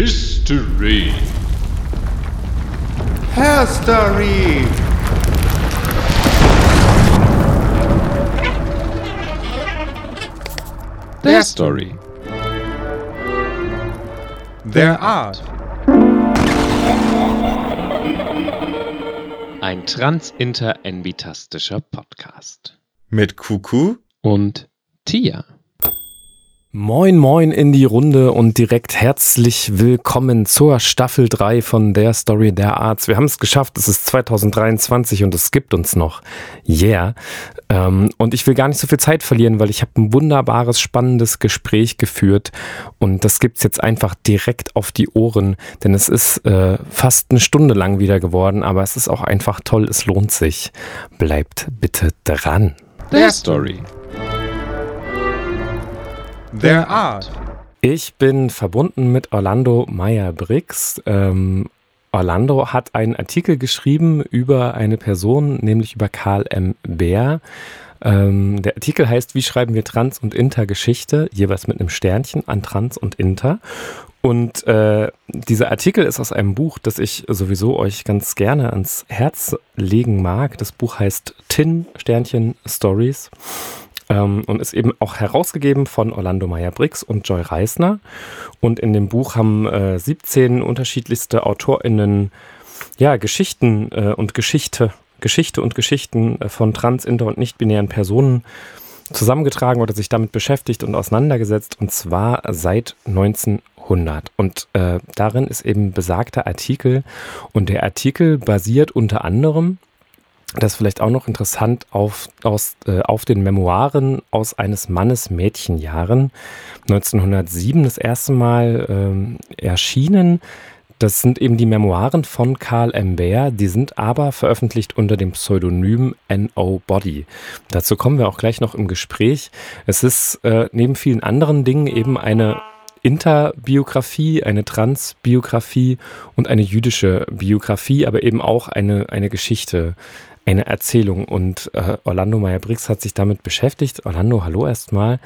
History. Herstory. Der Story. Their Art. Ein transinter-envitastischer Podcast. Mit Kuku. Und Tia. Moin moin in die Runde und direkt herzlich willkommen zur Staffel 3 von der Story der Arts. Wir haben es geschafft, es ist 2023 und es gibt uns noch. Yeah. Ähm, und ich will gar nicht so viel Zeit verlieren, weil ich habe ein wunderbares, spannendes Gespräch geführt und das gibt's jetzt einfach direkt auf die Ohren, denn es ist äh, fast eine Stunde lang wieder geworden, aber es ist auch einfach toll, es lohnt sich. Bleibt bitte dran. Der Story. Their Art. Ich bin verbunden mit Orlando Meyer-Briggs. Ähm, Orlando hat einen Artikel geschrieben über eine Person, nämlich über Karl M. Bär. Ähm, der Artikel heißt, wie schreiben wir Trans- und Inter-Geschichte, jeweils mit einem Sternchen an Trans und Inter. Und äh, dieser Artikel ist aus einem Buch, das ich sowieso euch ganz gerne ans Herz legen mag. Das Buch heißt Tin Sternchen Stories ähm, und ist eben auch herausgegeben von Orlando Meyer-Briggs und Joy Reisner. Und in dem Buch haben äh, 17 unterschiedlichste AutorInnen ja, Geschichten äh, und Geschichte, Geschichte und Geschichten äh, von trans, inter und nicht-binären Personen zusammengetragen oder sich damit beschäftigt und auseinandergesetzt und zwar seit 1900. Und äh, darin ist eben besagter Artikel und der Artikel basiert unter anderem das vielleicht auch noch interessant auf, aus, äh, auf den Memoiren aus eines Mannes Mädchenjahren. 1907 das erste Mal ähm, erschienen. Das sind eben die Memoiren von Karl M. Baer, die sind aber veröffentlicht unter dem Pseudonym N.O. Body. Dazu kommen wir auch gleich noch im Gespräch. Es ist äh, neben vielen anderen Dingen eben eine Interbiografie, eine Transbiografie und eine jüdische Biografie, aber eben auch eine, eine Geschichte, eine Erzählung. Und äh, Orlando Meyer-Briggs hat sich damit beschäftigt. Orlando, hallo erstmal.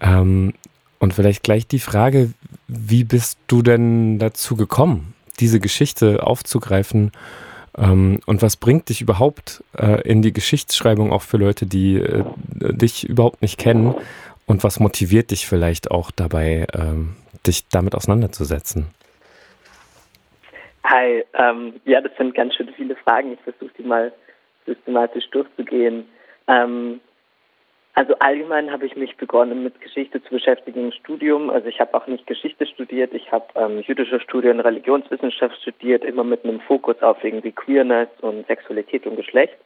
Ähm, und vielleicht gleich die Frage, wie bist du denn dazu gekommen, diese Geschichte aufzugreifen? Ähm, und was bringt dich überhaupt äh, in die Geschichtsschreibung auch für Leute, die äh, dich überhaupt nicht kennen? Und was motiviert dich vielleicht auch dabei, ähm, dich damit auseinanderzusetzen? Hi, ähm, ja, das sind ganz schön viele Fragen. Ich versuche die mal systematisch durchzugehen. Ähm, also allgemein habe ich mich begonnen mit Geschichte zu beschäftigen im Studium. Also ich habe auch nicht Geschichte studiert, ich habe ähm, jüdische Studien Religionswissenschaft studiert, immer mit einem Fokus auf irgendwie Queerness und Sexualität und Geschlecht.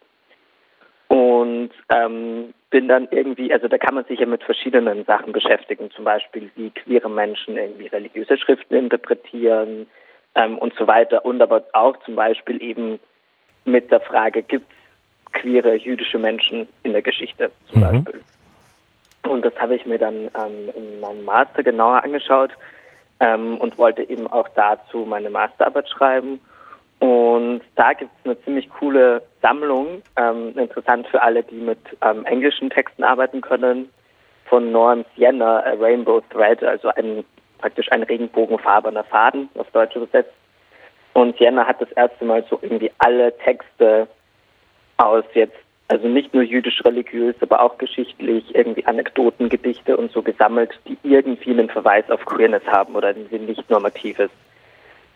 Und ähm, bin dann irgendwie, also da kann man sich ja mit verschiedenen Sachen beschäftigen, zum Beispiel wie queere Menschen irgendwie religiöse Schriften interpretieren ähm, und so weiter. Und aber auch zum Beispiel eben mit der Frage, gibt es queere jüdische Menschen in der Geschichte zum mhm. Beispiel. Und das habe ich mir dann ähm, in meinem Master genauer angeschaut ähm, und wollte eben auch dazu meine Masterarbeit schreiben. Und da gibt es eine ziemlich coole Sammlung, ähm, interessant für alle, die mit ähm, englischen Texten arbeiten können, von Norm Sienna, A Rainbow Thread, also ein, praktisch ein regenbogenfarbener Faden, auf Deutsch übersetzt. Und Sienna hat das erste Mal so irgendwie alle Texte aus jetzt, also nicht nur jüdisch-religiös, aber auch geschichtlich, irgendwie Anekdoten, Gedichte und so gesammelt, die irgendwie einen Verweis auf Queerness haben oder ein nicht normatives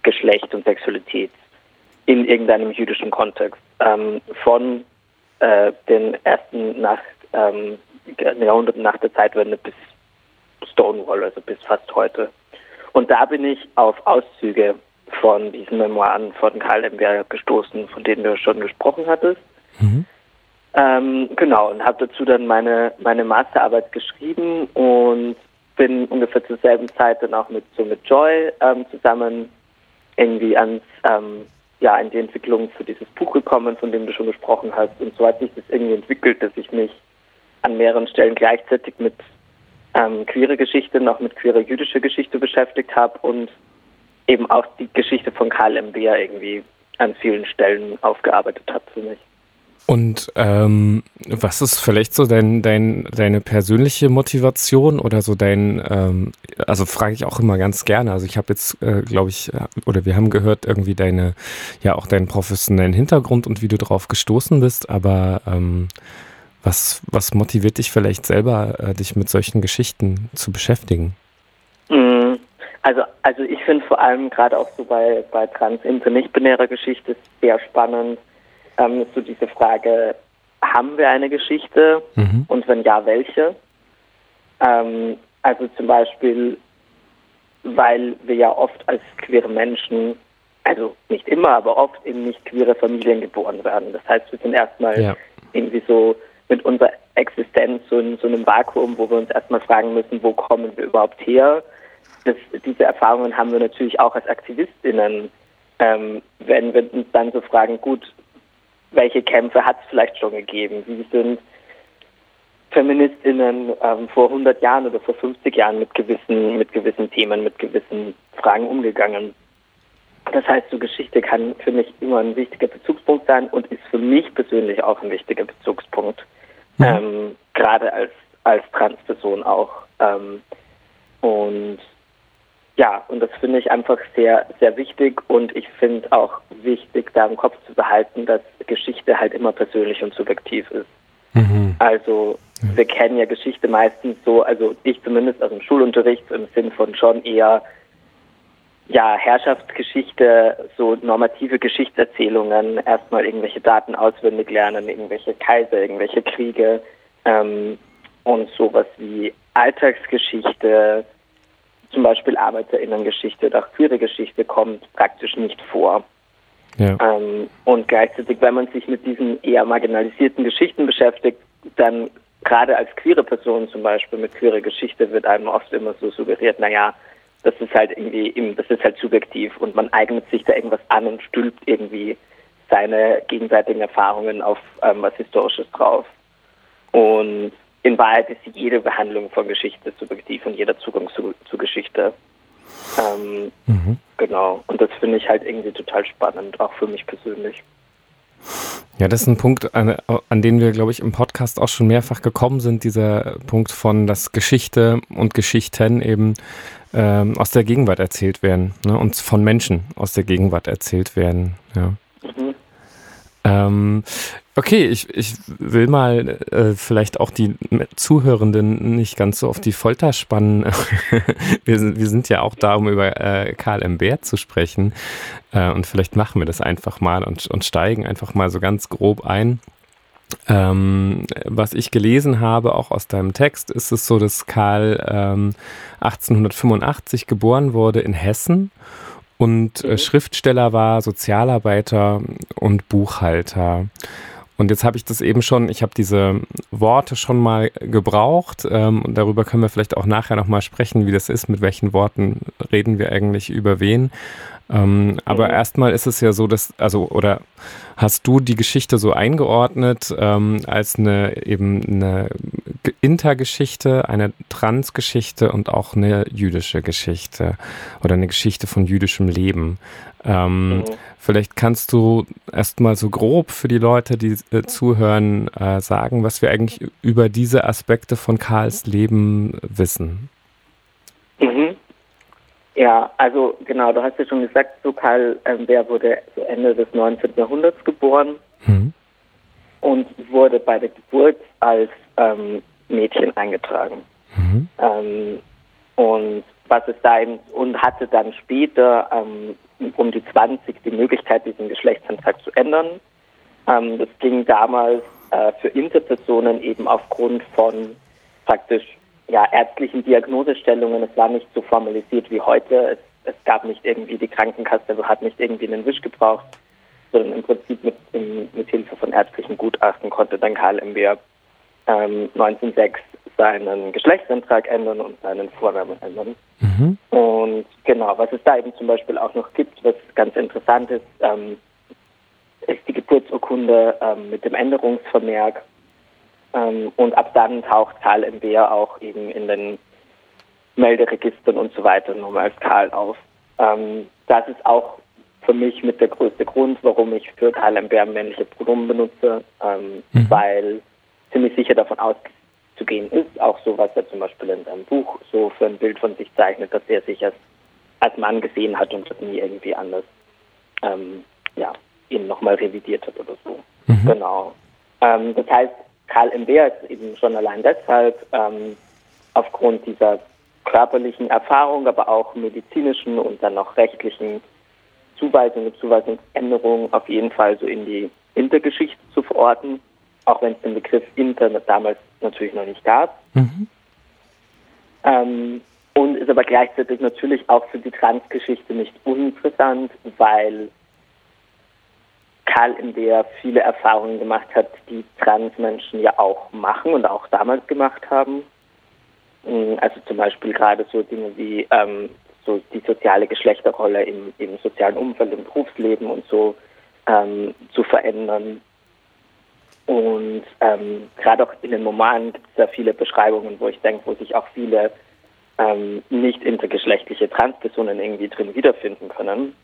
Geschlecht und Sexualität in irgendeinem jüdischen Kontext. Ähm, von äh, den ersten nach, ähm, Jahrhunderten nach der Zeitwende bis Stonewall, also bis fast heute. Und da bin ich auf Auszüge von diesen Memoiren von Karl Lemberg gestoßen, von denen du schon gesprochen hattest. Mhm. Ähm, genau, und habe dazu dann meine, meine Masterarbeit geschrieben und bin ungefähr zur selben Zeit dann auch mit so mit Joy ähm, zusammen irgendwie ans ähm, ja, in die Entwicklung für dieses Buch gekommen, von dem du schon gesprochen hast. Und so hat sich das irgendwie entwickelt, dass ich mich an mehreren Stellen gleichzeitig mit ähm, queere Geschichte, noch mit queere jüdische Geschichte beschäftigt habe und eben auch die Geschichte von Karl M. Beer irgendwie an vielen Stellen aufgearbeitet hat für mich. Und ähm, was ist vielleicht so dein, dein, deine persönliche Motivation oder so dein, ähm, also frage ich auch immer ganz gerne. Also ich habe jetzt, äh, glaube ich, äh, oder wir haben gehört irgendwie deine, ja auch deinen professionellen Hintergrund und wie du drauf gestoßen bist, aber ähm, was, was motiviert dich vielleicht selber, äh, dich mit solchen Geschichten zu beschäftigen? Mhm. Also, also ich finde vor allem gerade auch so bei, bei trans inter nicht-binärer Geschichte sehr spannend, ähm, so diese Frage, haben wir eine Geschichte Mhm. und wenn ja, welche? Ähm, also zum Beispiel, weil wir ja oft als queere Menschen, also nicht immer, aber oft in nicht queere Familien geboren werden. Das heißt, wir sind erstmal Ja. irgendwie so mit unserer Existenz so in so einem Vakuum, wo wir uns erstmal fragen müssen, wo kommen wir überhaupt her? Das, diese Erfahrungen haben wir natürlich auch als AktivistInnen, ähm, wenn wir uns dann so fragen, gut, welche Kämpfe hat es vielleicht schon gegeben? Wie sind FeministInnen ähm, vor 100 Jahren oder vor 50 Jahren mit gewissen, mit gewissen Themen, mit gewissen Fragen umgegangen? Das heißt, so Geschichte kann für mich immer ein wichtiger Bezugspunkt sein und ist für mich persönlich auch ein wichtiger Bezugspunkt. Mhm. Ähm, gerade als, als Transperson auch. Ähm, und ja, und das finde ich einfach sehr, sehr wichtig und ich finde auch wichtig, da im Kopf zu behalten, dass Geschichte halt immer persönlich und subjektiv ist. Mhm. Also wir kennen ja Geschichte meistens so, also ich zumindest aus dem Schulunterricht im Sinn von schon eher ja, Herrschaftsgeschichte, so normative Geschichtserzählungen, erstmal irgendwelche Daten auswendig lernen, irgendwelche Kaiser, irgendwelche Kriege ähm, und sowas wie Alltagsgeschichte, zum Beispiel Arbeiterinnengeschichte oder auch queere Geschichte kommt praktisch nicht vor. Ja. Ähm, und gleichzeitig, wenn man sich mit diesen eher marginalisierten Geschichten beschäftigt, dann gerade als queere Person zum Beispiel mit queerer Geschichte wird einem oft immer so suggeriert, naja, das ist halt irgendwie, das ist halt subjektiv und man eignet sich da irgendwas an und stülpt irgendwie seine gegenseitigen Erfahrungen auf ähm, was Historisches drauf. Und in Wahrheit ist jede Behandlung von Geschichte subjektiv und jeder Zugang zu, zu Geschichte. Ähm, Mhm. Genau. Und das finde ich halt irgendwie total spannend, auch für mich persönlich. Ja, das ist ein Punkt, an, an den wir, glaube ich, im Podcast auch schon mehrfach gekommen sind, dieser Punkt von, dass Geschichte und Geschichten eben ähm, aus der Gegenwart erzählt werden ne, und von Menschen aus der Gegenwart erzählt werden. Ja. Mhm. Ähm, okay, ich, ich will mal äh, vielleicht auch die Zuhörenden nicht ganz so auf die Folter spannen. wir, sind, wir sind ja auch da, um über äh, Karl M. Bär zu sprechen. Äh, und vielleicht machen wir das einfach mal und, und steigen einfach mal so ganz grob ein. Ähm, was ich gelesen habe, auch aus deinem Text, ist es so, dass Karl ähm, 1885 geboren wurde in Hessen und äh, Mhm. Schriftsteller war, Sozialarbeiter und Buchhalter. Und jetzt habe ich das eben schon, ich habe diese Worte schon mal gebraucht ähm, und darüber können wir vielleicht auch nachher nochmal sprechen, wie das ist, mit welchen Worten reden wir eigentlich über wen. Ähm, aber Mhm. erstmal ist es ja so, dass, also, oder hast du die Geschichte so eingeordnet ähm, als eine eben eine Intergeschichte, eine Transgeschichte und auch eine jüdische Geschichte oder eine Geschichte von jüdischem Leben. Ähm, Mhm. Vielleicht kannst du erstmal so grob für die Leute, die äh, zuhören, äh, sagen, was wir eigentlich über diese Aspekte von Karls Leben wissen. Ja, also genau, du hast ja schon gesagt, so Karl ähm, Bär wurde so Ende des 19. Jahrhunderts geboren Mhm. und wurde bei der Geburt als ähm, Mädchen eingetragen. Mhm. Ähm, und was es da eben, und hatte dann später ähm, um die 20 die Möglichkeit, diesen Geschlechtsantrag zu ändern. Ähm, das ging damals äh, für Interpersonen eben aufgrund von praktisch ja, ärztlichen Diagnosestellungen. Es war nicht so formalisiert wie heute. Es, es gab nicht irgendwie die Krankenkasse, hat nicht irgendwie einen Wisch gebraucht, sondern im Prinzip mit, im, mit Hilfe von ärztlichen Gutachten konnte dann Karl M. Wehr ähm, 1906 seinen Geschlechtsantrag ändern und seinen Vornamen ändern. Mhm. Und genau, was es da eben zum Beispiel auch noch gibt, was ganz interessant ist, ähm, ist die Geburtsurkunde ähm, mit dem Änderungsvermerk. Ähm, und ab dann taucht Karl M. Beer auch eben in den Melderegistern und so weiter nur mal als Karl auf. Ähm, das ist auch für mich mit der größte Grund, warum ich für Karl M. Bär männliche Pronomen benutze, ähm, Mhm. weil ziemlich sicher davon auszugehen ist, auch so, was er zum Beispiel in seinem Buch so für ein Bild von sich zeichnet, dass er sich als, als Mann gesehen hat und das nie irgendwie anders ähm, ja, ihn nochmal revidiert hat oder so. Mhm. Genau. Ähm, das heißt, Karl M. Bär ist eben schon allein deshalb ähm, aufgrund dieser körperlichen Erfahrung, aber auch medizinischen und dann noch rechtlichen Zuweisungen, Zuweisungsänderungen auf jeden Fall so in die Intergeschichte zu verorten, auch wenn es den Begriff Internet damals natürlich noch nicht gab. Mhm. Ähm, und ist aber gleichzeitig natürlich auch für die Transgeschichte nicht uninteressant, weil Karl in der viele Erfahrungen gemacht hat, die Transmenschen ja auch machen und auch damals gemacht haben. Mm, Also zum Beispiel gerade so Dinge wie ähm, so die soziale Geschlechterrolle im, im sozialen Umfeld, im Berufsleben und so ähm, zu verändern. Und ähm, gerade auch in den Romanen gibt es da viele Beschreibungen, wo ich denke, wo sich auch viele ähm, nicht intergeschlechtliche Transpersonen irgendwie drin wiederfinden können.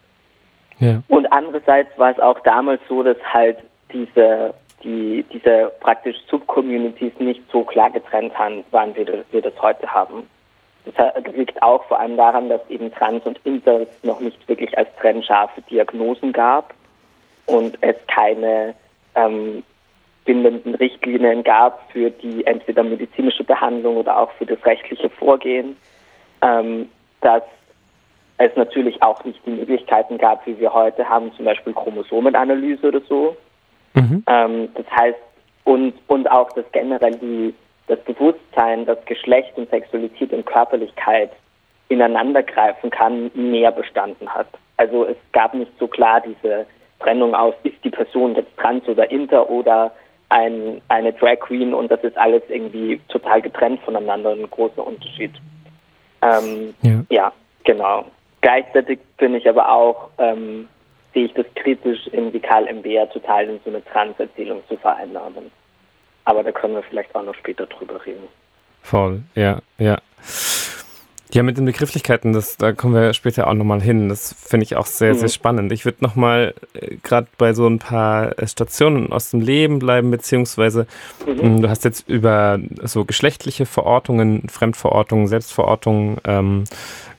Und andererseits war es auch damals so, dass halt diese, die, diese praktisch Subcommunities nicht so klar getrennt waren, wie wir, das heute haben. Das liegt auch vor allem daran, dass eben Trans und Inter noch nicht wirklich als trennscharfe Diagnosen gab und es keine ähm, bindenden Richtlinien gab für die entweder medizinische Behandlung oder auch für das rechtliche Vorgehen, ähm, dass es natürlich auch nicht die Möglichkeiten gab, wie wir heute haben, zum Beispiel Chromosomenanalyse oder so. Mhm. Ähm, das heißt, und, und auch das generell die, das Bewusstsein, dass Geschlecht und Sexualität und Körperlichkeit ineinandergreifen kann, mehr bestanden hat. Also es gab nicht so klar diese Trennung aus, ist die Person jetzt trans oder inter oder ein, eine Drag Queen und das ist alles irgendwie total getrennt voneinander, ein großer Unterschied. Ähm, Ja. ja, genau. Gleichzeitig bin ich aber auch, ähm, sehe ich das kritisch, irgendwie Karl M. Beer total in so eine Trans-Erzählung zu vereinnahmen. Aber da können wir vielleicht auch noch später drüber reden. Voll, ja, ja. Ja, mit den Begrifflichkeiten, das, da kommen wir später auch nochmal hin. Das finde ich auch sehr, Mhm. sehr spannend. Ich würde nochmal äh, gerade bei so ein paar äh, Stationen aus dem Leben bleiben, beziehungsweise Mhm. mh, du hast jetzt über so geschlechtliche Verortungen, Fremdverortungen, Selbstverortungen ähm,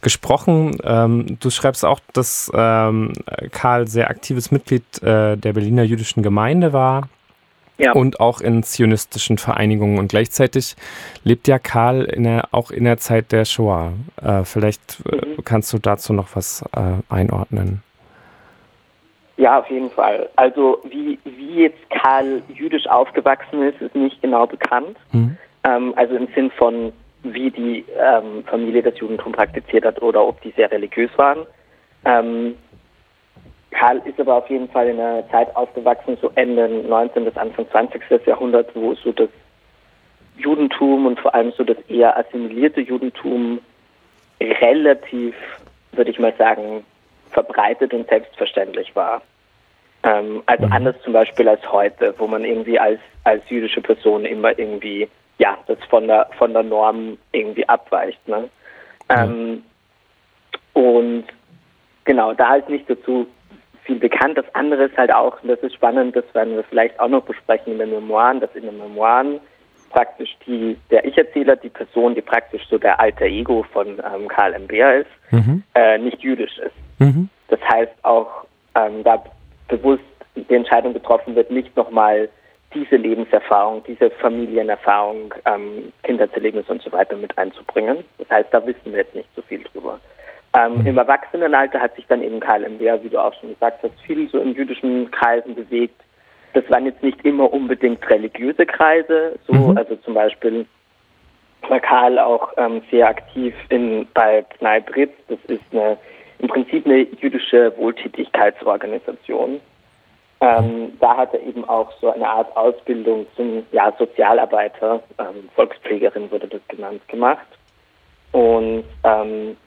gesprochen. Ähm, du schreibst auch, dass ähm, Karl sehr aktives Mitglied äh, der Berliner jüdischen Gemeinde war Ja. und auch in zionistischen Vereinigungen. Und gleichzeitig lebt ja Karl in der, auch in der Zeit der Shoah. Äh, vielleicht äh, Mhm. kannst du dazu noch was äh, einordnen. Ja, auf jeden Fall. Also wie, wie jetzt Karl jüdisch aufgewachsen ist, ist nicht genau bekannt. Hm? Ähm, also im Sinn von, wie die ähm, Familie das Judentum praktiziert hat oder ob die sehr religiös waren. Ähm, Karl ist aber auf jeden Fall in einer Zeit aufgewachsen, so Ende 19. bis Anfang 20. Jahrhundert, wo so das Judentum und vor allem so das eher assimilierte Judentum relativ, würde ich mal sagen, verbreitet und selbstverständlich war. Ähm, also Mhm. anders zum Beispiel als heute, wo man irgendwie als, als jüdische Person immer irgendwie, ja, das von der, von der Norm irgendwie abweicht. Ne? Ähm, und genau, da ist nicht dazu viel bekannt. Das andere ist halt auch, und das ist spannend, das werden wir vielleicht auch noch besprechen in den Memoiren, dass in den Memoiren praktisch die, der Ich-Erzähler, die Person, die praktisch so der alter Ego von ähm, Karl M. Beer ist, Mhm. äh, nicht jüdisch ist. Mhm. Das heißt auch, ähm, da bewusst die Entscheidung getroffen wird, nicht nochmal diese Lebenserfahrung, diese Familienerfahrung, ähm, Kinderzerlebnis und so weiter mit einzubringen. Das heißt, da wissen wir jetzt nicht so viel drüber. Ähm, Im Erwachsenenalter hat sich dann eben Karl M. Wehr, wie du auch schon gesagt hast, viel so in jüdischen Kreisen bewegt. Das waren jetzt nicht immer unbedingt religiöse Kreise, so, Mhm. also zum Beispiel war Karl auch ähm, sehr aktiv in, bei Pnei Britz. Das ist eine, im Prinzip eine jüdische Wohltätigkeitsorganisation. Ähm, da hat er eben auch so eine Art Ausbildung zum ja, Sozialarbeiter, ähm, Volkspflegerin wurde das genannt, gemacht. Und ähm,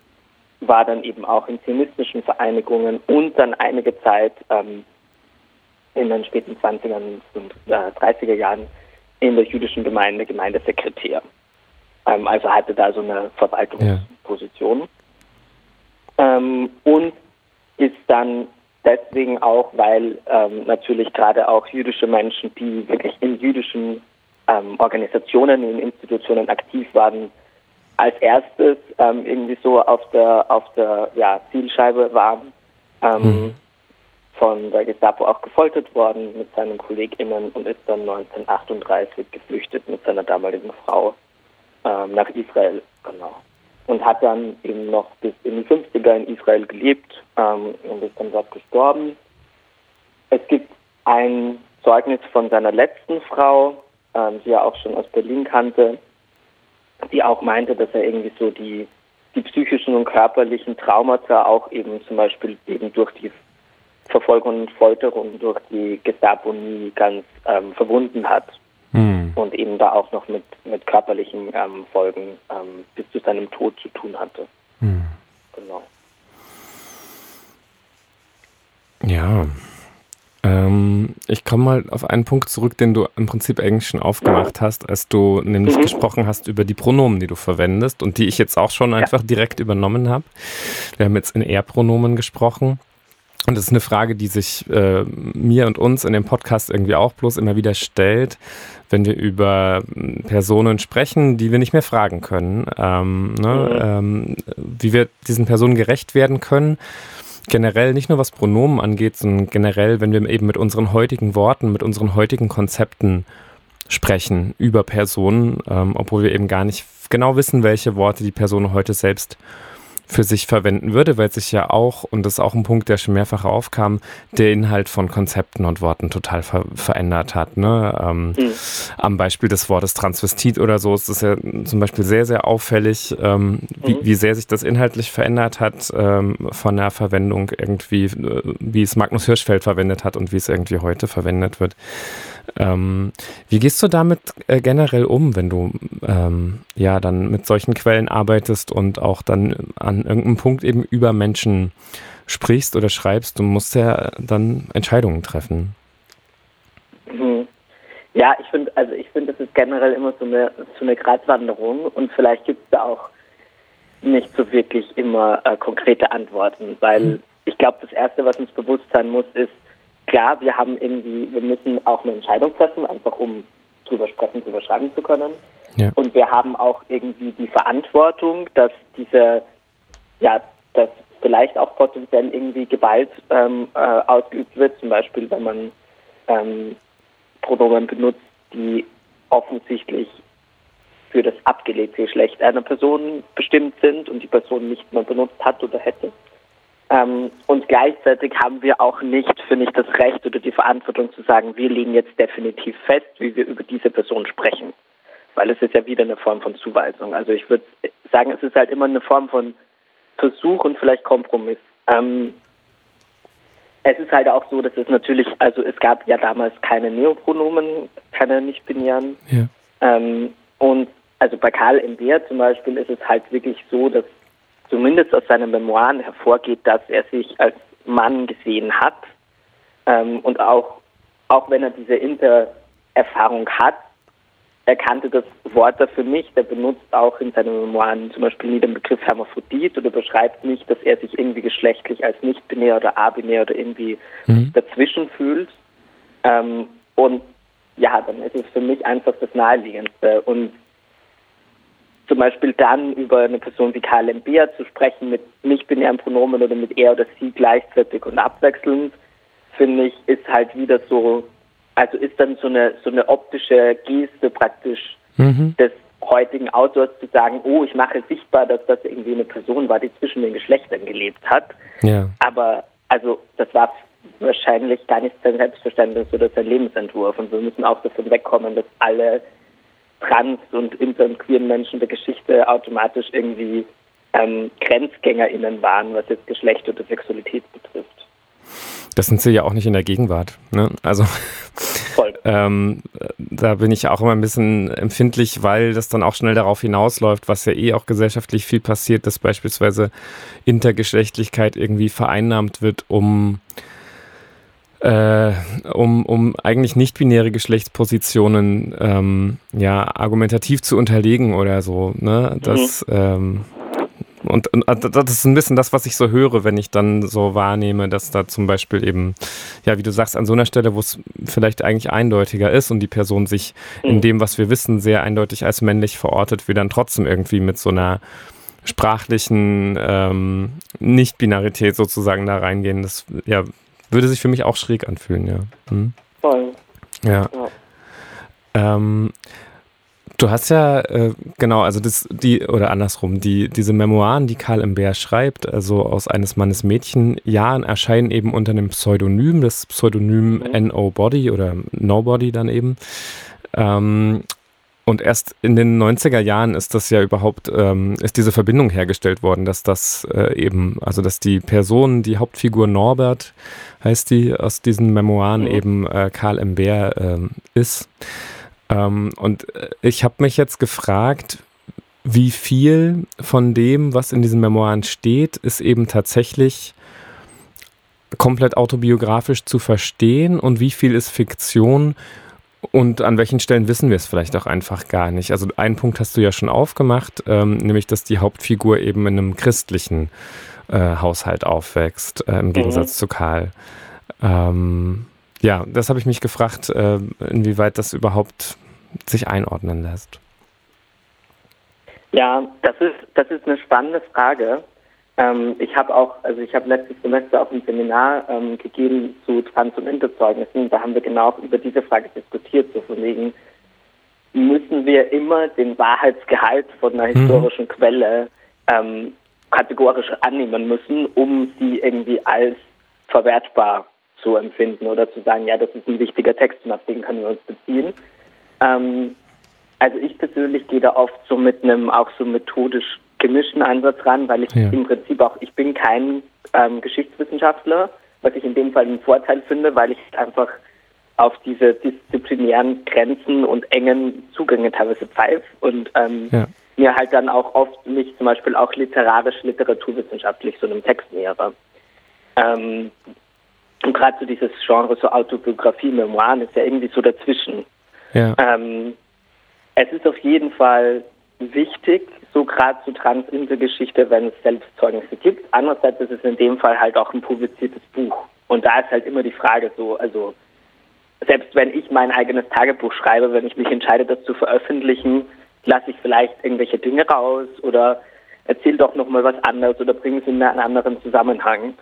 war dann eben auch in zionistischen Vereinigungen und dann einige Zeit ähm, in den späten 20ern und äh, 30er Jahren in der jüdischen Gemeinde Gemeindesekretär. Ähm, also hatte da so eine Verwaltungsposition. Ähm, und ist dann deswegen auch, weil ähm, natürlich gerade auch jüdische Menschen, die wirklich in jüdischen ähm, Organisationen, in Institutionen aktiv waren, als erstes ähm, irgendwie so auf der auf der ja, Zielscheibe waren, ähm, mhm. von der Gestapo auch gefoltert worden mit seinen KollegInnen und ist dann 1938 geflüchtet mit seiner damaligen Frau ähm, nach Israel, genau. Und hat dann eben noch bis in die 50er in Israel gelebt ähm, und ist dann dort gestorben. Es gibt ein Zeugnis von seiner letzten Frau, ähm, die er auch schon aus Berlin kannte, die auch meinte, dass er irgendwie so die, die psychischen und körperlichen Traumata auch eben zum Beispiel eben durch die Verfolgung und Folterung durch die Gestapo nie ganz ähm, verwunden hat. Hm. Und eben da auch noch mit, mit körperlichen ähm, Folgen ähm, bis zu seinem Tod zu tun hatte. Hm. Genau. Ja, ähm, ich komme mal auf einen Punkt zurück, den du im Prinzip eigentlich schon aufgemacht hast, als du nämlich mhm. gesprochen hast über die Pronomen, die du verwendest und die ich jetzt auch schon einfach ja. direkt übernommen habe. Wir haben jetzt in Er-Pronomen gesprochen. Und das ist eine Frage, die sich äh, mir und uns in dem Podcast irgendwie auch bloß immer wieder stellt, wenn wir über Personen sprechen, die wir nicht mehr fragen können, ähm, ne, mhm. ähm, wie wir diesen Personen gerecht werden können generell nicht nur was Pronomen angeht, sondern generell, wenn wir eben mit unseren heutigen Worten, mit unseren heutigen Konzepten sprechen über Personen, ähm, obwohl wir eben gar nicht genau wissen, welche Worte die Person heute selbst für sich verwenden würde, weil sich ja auch, und das ist auch ein Punkt, der schon mehrfach aufkam, der Inhalt von Konzepten und Worten total ver verändert hat. Ne? Ähm, mhm. Am Beispiel des Wortes Transvestit oder so ist es ja zum Beispiel sehr, sehr auffällig, ähm, wie, mhm. wie, sehr sich das inhaltlich verändert hat ähm, von der Verwendung irgendwie, äh, wie es Magnus Hirschfeld verwendet hat und wie es irgendwie heute verwendet wird. Ähm, wie gehst du damit äh, generell um, wenn du ähm, ja dann mit solchen Quellen arbeitest und auch dann an irgendeinem Punkt eben über Menschen sprichst oder schreibst? Du musst ja dann Entscheidungen treffen. Mhm. Ja, ich finde, also ich finde, das ist generell immer so eine so eine Gratwanderung und vielleicht gibt es da auch nicht so wirklich immer äh, konkrete Antworten, weil mhm. ich glaube, das erste, was uns bewusst sein muss, ist, klar, wir haben irgendwie, wir müssen auch eine Entscheidung treffen, einfach um drüber sprechen, drüber schreiben zu können. Ja. Und wir haben auch irgendwie die Verantwortung, dass diese, ja, dass vielleicht auch potenziell irgendwie Gewalt ähm, äh, ausgeübt wird, zum Beispiel wenn man ähm, Pronomen benutzt, die offensichtlich für das abgelehnte Geschlecht einer Person bestimmt sind und die Person nicht mehr benutzt hat oder hätte. Ähm, und gleichzeitig haben wir auch nicht, finde ich, das Recht oder die Verantwortung zu sagen, wir legen jetzt definitiv fest, wie wir über diese Person sprechen. Weil es ist ja wieder eine Form von Zuweisung. Also ich würde sagen, es ist halt immer eine Form von Versuch und vielleicht Kompromiss. Ähm, es ist halt auch so, dass es natürlich, also es gab ja damals keine Neopronomen, keine nicht-binären. Ja. Ähm, und also bei Karl M. Beer zum Beispiel ist es halt wirklich so, dass zumindest aus seinen Memoiren hervorgeht, dass er sich als Mann gesehen hat ähm, und auch, auch wenn er diese Inter-Erfahrung hat, er kannte das Wort dafür nicht. Er benutzt auch in seinen Memoiren zum Beispiel nie den Begriff Hermaphrodit oder beschreibt nicht, dass er sich irgendwie geschlechtlich als nicht-binär oder a-binär oder irgendwie mhm. dazwischen fühlt. Ähm, und ja, dann ist es für mich einfach das Naheliegendste. Und zum Beispiel dann über eine Person wie Karl M. Beer zu sprechen mit nicht-binären Pronomen oder mit er oder sie gleichzeitig und abwechselnd, finde ich, ist halt wieder so, also ist dann so eine so eine optische Geste praktisch mhm. des heutigen Autors zu sagen, oh, ich mache sichtbar, dass das irgendwie eine Person war, die zwischen den Geschlechtern gelebt hat. Ja. Aber also das war wahrscheinlich gar nicht sein Selbstverständnis oder sein Lebensentwurf. Und wir müssen auch davon wegkommen, dass alle trans- und inter- und queeren Menschen der Geschichte automatisch irgendwie ähm, GrenzgängerInnen waren, was jetzt Geschlecht oder Sexualität betrifft. Das sind sie ja auch nicht in der Gegenwart. Ne? Also ähm, da bin ich auch immer ein bisschen empfindlich, weil das dann auch schnell darauf hinausläuft, was ja eh auch gesellschaftlich viel passiert, dass beispielsweise Intergeschlechtlichkeit irgendwie vereinnahmt wird, um äh, um, um eigentlich nicht-binäre Geschlechtspositionen ähm, ja, argumentativ zu unterlegen oder so. Ne? Das, mhm. ähm, und, und, das ist ein bisschen das, was ich so höre, wenn ich dann so wahrnehme, dass da zum Beispiel eben, ja, wie du sagst, an so einer Stelle, wo es vielleicht eigentlich eindeutiger ist und die Person sich in dem, was wir wissen, sehr eindeutig als männlich verortet, wir dann trotzdem irgendwie mit so einer sprachlichen ähm, Nicht-Binarität sozusagen da reingehen. Das ja, würde sich für mich auch schräg anfühlen, ja. Hm? Voll. Ja. Ja. Ähm, du hast ja, äh, genau, also das, die, oder andersrum, die, diese Memoiren, die Karl Imbert schreibt, also aus eines Mannes Mädchen, Jahren erscheinen eben unter einem Pseudonym, das Pseudonym Mhm. No Body oder Nobody dann eben. Ähm, und erst in den 90er Jahren ist das ja überhaupt, ähm, ist diese Verbindung hergestellt worden, dass das äh, eben, also dass die Person, die Hauptfigur Norbert, heißt die, aus diesen Memoiren Mhm. eben äh, Karl Imbert ähm, ist. Ähm, und äh, ich habe mich jetzt gefragt, wie viel von dem, was in diesen Memoiren steht, ist eben tatsächlich komplett autobiografisch zu verstehen und wie viel ist Fiktion und an welchen Stellen wissen wir es vielleicht auch einfach gar nicht. Also einen Punkt hast du ja schon aufgemacht, ähm, nämlich dass die Hauptfigur eben in einem christlichen äh, Haushalt aufwächst, äh, im Gegensatz zu Karl. Ähm, ja, das habe ich mich gefragt, äh, inwieweit das überhaupt sich einordnen lässt. Ja, das ist, das ist eine spannende Frage. Ähm, ich habe auch, also ich habe letztes Semester auch ein Seminar ähm, gegeben zu Trans- und Interzeugnissen. Da haben wir genau über diese Frage diskutiert, so von wegen, müssen wir immer den Wahrheitsgehalt von einer Mhm. historischen Quelle ähm, kategorisch annehmen müssen, um sie irgendwie als verwertbar zu empfinden oder zu sagen, ja, das ist ein wichtiger Text und auf den können wir uns beziehen. Ähm, also ich persönlich gehe da oft so mit einem auch so methodisch gemischten Ansatz ran, weil ich Ja. im Prinzip auch, ich bin kein ähm, Geschichtswissenschaftler, was ich in dem Fall einen Vorteil finde, weil ich einfach auf diese disziplinären Grenzen und engen Zugänge teilweise pfeife und ähm, Ja. mir halt dann auch oft mich zum Beispiel auch literarisch, literaturwissenschaftlich so einem Text nähere. Ähm, und gerade so dieses Genre, so Autobiografie, Memoiren, ist ja irgendwie so dazwischen. Ja, Ähm, es ist auf jeden Fall wichtig, so gerade zu Trans-Inter-Geschichte, wenn es Selbstzeugnisse gibt. Andererseits ist es in dem Fall halt auch ein publiziertes Buch. Und da ist halt immer die Frage so, also selbst wenn ich mein eigenes Tagebuch schreibe, wenn ich mich entscheide, das zu veröffentlichen, lasse ich vielleicht irgendwelche Dinge raus oder erzähle doch nochmal was anderes oder bringe es in einen anderen Zusammenhang.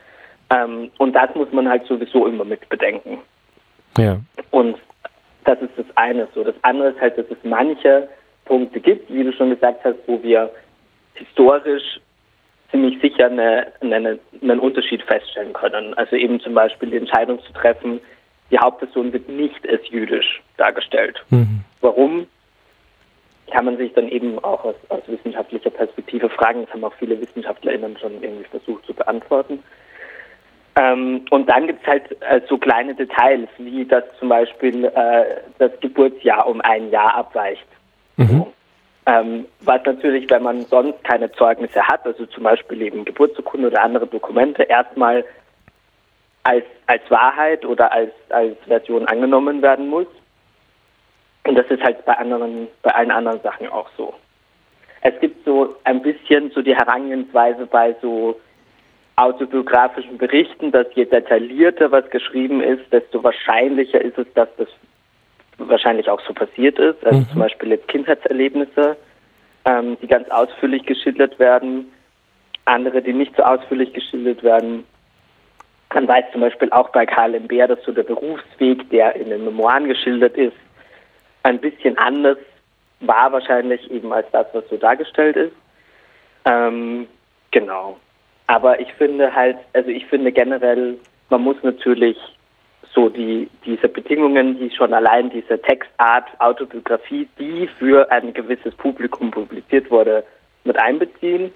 Ähm, und das muss man halt sowieso immer mit bedenken. ja, Und das ist das eine so. Das andere ist halt, dass es manche Punkte gibt, wie du schon gesagt hast, wo wir historisch ziemlich sicher eine, eine, einen Unterschied feststellen können. Also eben zum Beispiel die Entscheidung zu treffen, die Hauptperson wird nicht als jüdisch dargestellt. mhm. Warum? Kann man sich dann eben auch aus, aus wissenschaftlicher Perspektive fragen. Das haben auch viele WissenschaftlerInnen schon irgendwie versucht zu beantworten. Ähm, und dann gibt es halt äh, so kleine Details, wie dass zum Beispiel äh, das Geburtsjahr um ein Jahr abweicht. Mhm. Ähm, was natürlich, wenn man sonst keine Zeugnisse hat, also zum Beispiel eben Geburtsurkunde oder andere Dokumente, erstmal als, als Wahrheit oder als, als Version angenommen werden muss. Und das ist halt bei anderen, bei allen anderen Sachen auch so. Es gibt so ein bisschen so die Herangehensweise bei so autobiografischen Berichten, dass je detaillierter was geschrieben ist, desto wahrscheinlicher ist es, dass das wahrscheinlich auch so passiert ist. Also Mhm. zum Beispiel jetzt Kindheitserlebnisse, ähm, die ganz ausführlich geschildert werden, andere, die nicht so ausführlich geschildert werden. Man weiß zum Beispiel auch bei Karl Imbert, dass so der Berufsweg, der in den Memoiren geschildert ist, ein bisschen anders war wahrscheinlich eben als das, was so dargestellt ist. Ähm, genau. Aber ich finde halt, also ich finde generell, man muss natürlich so die diese Bedingungen, die schon allein diese Textart, Autobiografie, die für ein gewisses Publikum publiziert wurde, mit einbeziehen.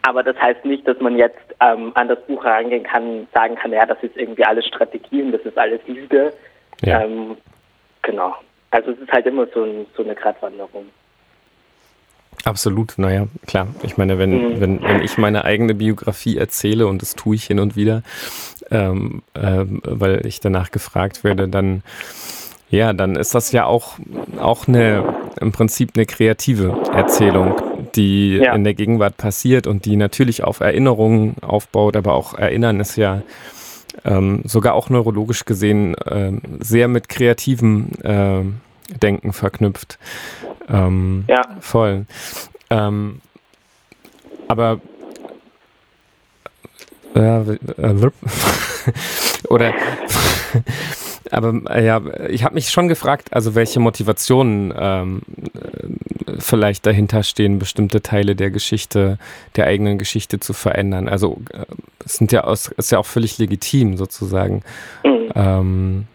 Aber das heißt nicht, dass man jetzt ähm, an das Buch herangehen kann, sagen kann, ja, das ist irgendwie alles Strategie und das ist alles Lüge. Ja. Ähm, genau. Also es ist halt immer so, ein, so eine Gratwanderung. Absolut, naja, klar. Ich meine, wenn, Mhm. wenn, wenn ich meine eigene Biografie erzähle und das tue ich hin und wieder, ähm, ähm, weil ich danach gefragt werde, dann ja, dann ist das ja auch, auch eine, im Prinzip eine kreative Erzählung, die Ja. in der Gegenwart passiert und die natürlich auf Erinnerungen aufbaut, aber auch Erinnern ist ja ähm, sogar auch neurologisch gesehen ähm, sehr mit kreativem ähm, Denken verknüpft. Ähm, Ja. Voll. Ähm, aber äh, äh, oder aber äh, ja, ich habe mich schon gefragt, also welche Motivationen ähm, äh, vielleicht dahinter stehen, bestimmte Teile der Geschichte, der eigenen Geschichte zu verändern. Also es sind ja aus, ist ja auch völlig legitim sozusagen. Mhm. Ähm,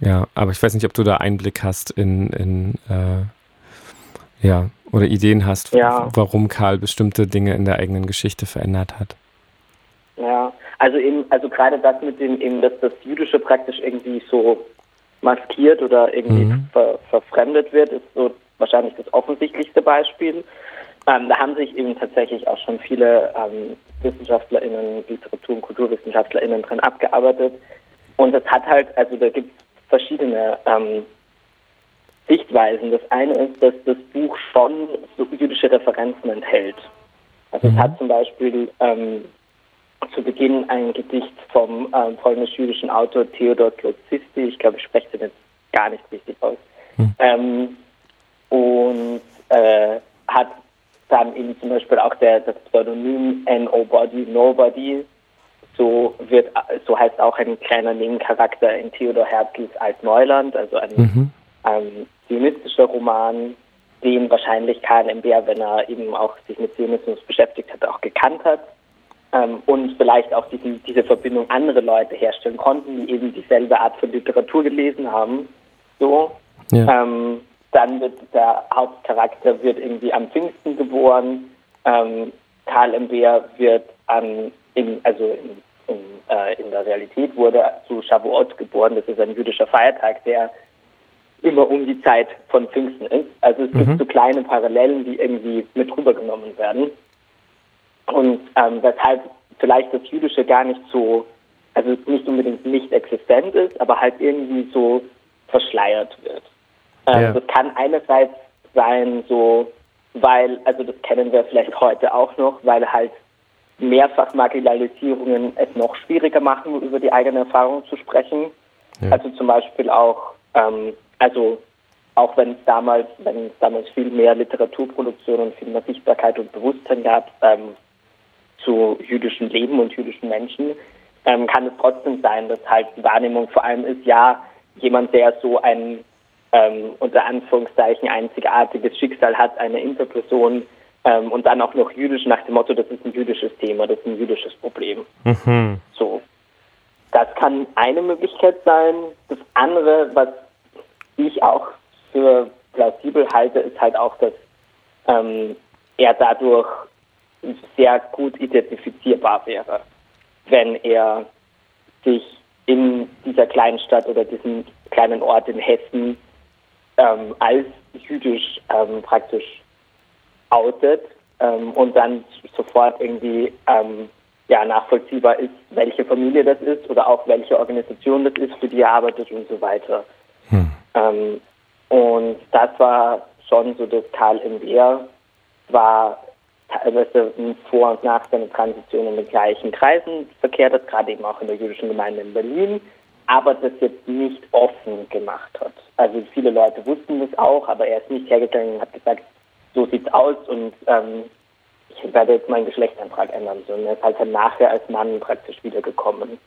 ja, aber ich weiß nicht, ob du da Einblick hast in, in äh, ja, oder Ideen hast, Ja. warum Karl bestimmte Dinge in der eigenen Geschichte verändert hat. Ja, also eben, also gerade das mit dem eben, dass das Jüdische praktisch irgendwie so maskiert oder irgendwie Mhm. ver, verfremdet wird, ist so wahrscheinlich das offensichtlichste Beispiel. Ähm, da haben sich eben tatsächlich auch schon viele ähm, WissenschaftlerInnen, Literatur- und KulturwissenschaftlerInnen dran abgearbeitet. Und das hat halt, also da gibt es verschiedene ähm, Sichtweisen. Das eine ist, dass das Buch schon so jüdische Referenzen enthält. Also es Mhm. hat zum Beispiel ähm, zu Beginn ein Gedicht vom ähm, polnisch-jüdischen Autor Theodor Klodzisti, ich glaube, ich spreche den jetzt gar nicht richtig aus, Hm. ähm, und äh, hat dann eben zum Beispiel auch der, das Pseudonym Nobody Nobody, so wird, so heißt auch ein kleiner Nebencharakter in Theodor Herzls Altneuland, also ein Mhm. ähm, zionistischer Roman, den wahrscheinlich Karl M. Beer, wenn er eben auch sich mit Zionismus beschäftigt hat, auch gekannt hat ähm, und vielleicht auch diesen, diese Verbindung andere Leute herstellen konnten, die eben dieselbe Art von Literatur gelesen haben. So. Ja. Ähm, dann wird der Hauptcharakter wird irgendwie am Pfingsten geboren. Ähm, Karl M. Beer wird an, in, also in, äh, in der Realität wurde zu Shavuot geboren. Das ist ein jüdischer Feiertag, der immer um die Zeit von Pfingsten ist. Also es Mhm. gibt so kleine Parallelen, die irgendwie mit rübergenommen werden. Und ähm, weshalb vielleicht das Jüdische gar nicht so, also nicht unbedingt nicht existent ist, aber halt irgendwie so verschleiert wird. Ähm, Ja. Das kann einerseits sein, so, weil, also das kennen wir vielleicht heute auch noch, weil halt mehrfach Marginalisierungen es noch schwieriger machen, über die eigene Erfahrung zu sprechen. Ja. Also zum Beispiel auch, ähm, also auch wenn es damals, wenn es damals viel mehr Literaturproduktion und viel mehr Sichtbarkeit und Bewusstsein gab ähm, zu jüdischem Leben und jüdischen Menschen, ähm, kann es trotzdem sein, dass halt die Wahrnehmung vor allem ist, ja, jemand, der so ein ähm, unter Anführungszeichen einzigartiges Schicksal hat, eine Interperson ähm, und dann auch noch jüdisch nach dem Motto, das ist ein jüdisches Thema, das ist ein jüdisches Problem. Mhm. So. Das kann eine Möglichkeit sein. Das andere, was ich auch für plausibel halte, ist halt auch, dass ähm, er dadurch sehr gut identifizierbar wäre, wenn er sich in dieser kleinen Stadt oder diesem kleinen Ort in Hessen ähm, als jüdisch ähm, praktisch outet ähm, und dann sofort irgendwie ähm, ja, nachvollziehbar ist, welche Familie das ist oder auch welche Organisation das ist, für die er arbeitet und so weiter. Hm. Ähm, und das war schon so, dass Karl Wehr war teilweise vor und nach seiner Transition in den gleichen Kreisen verkehrt hat, gerade eben auch in der jüdischen Gemeinde in Berlin, aber das jetzt nicht offen gemacht hat. Also viele Leute wussten das auch, aber er ist nicht hergegangen und hat gesagt, so sieht's aus und ähm, ich werde jetzt meinen Geschlechtsantrag ändern, sondern er ist halt dann nachher als Mann praktisch wiedergekommen.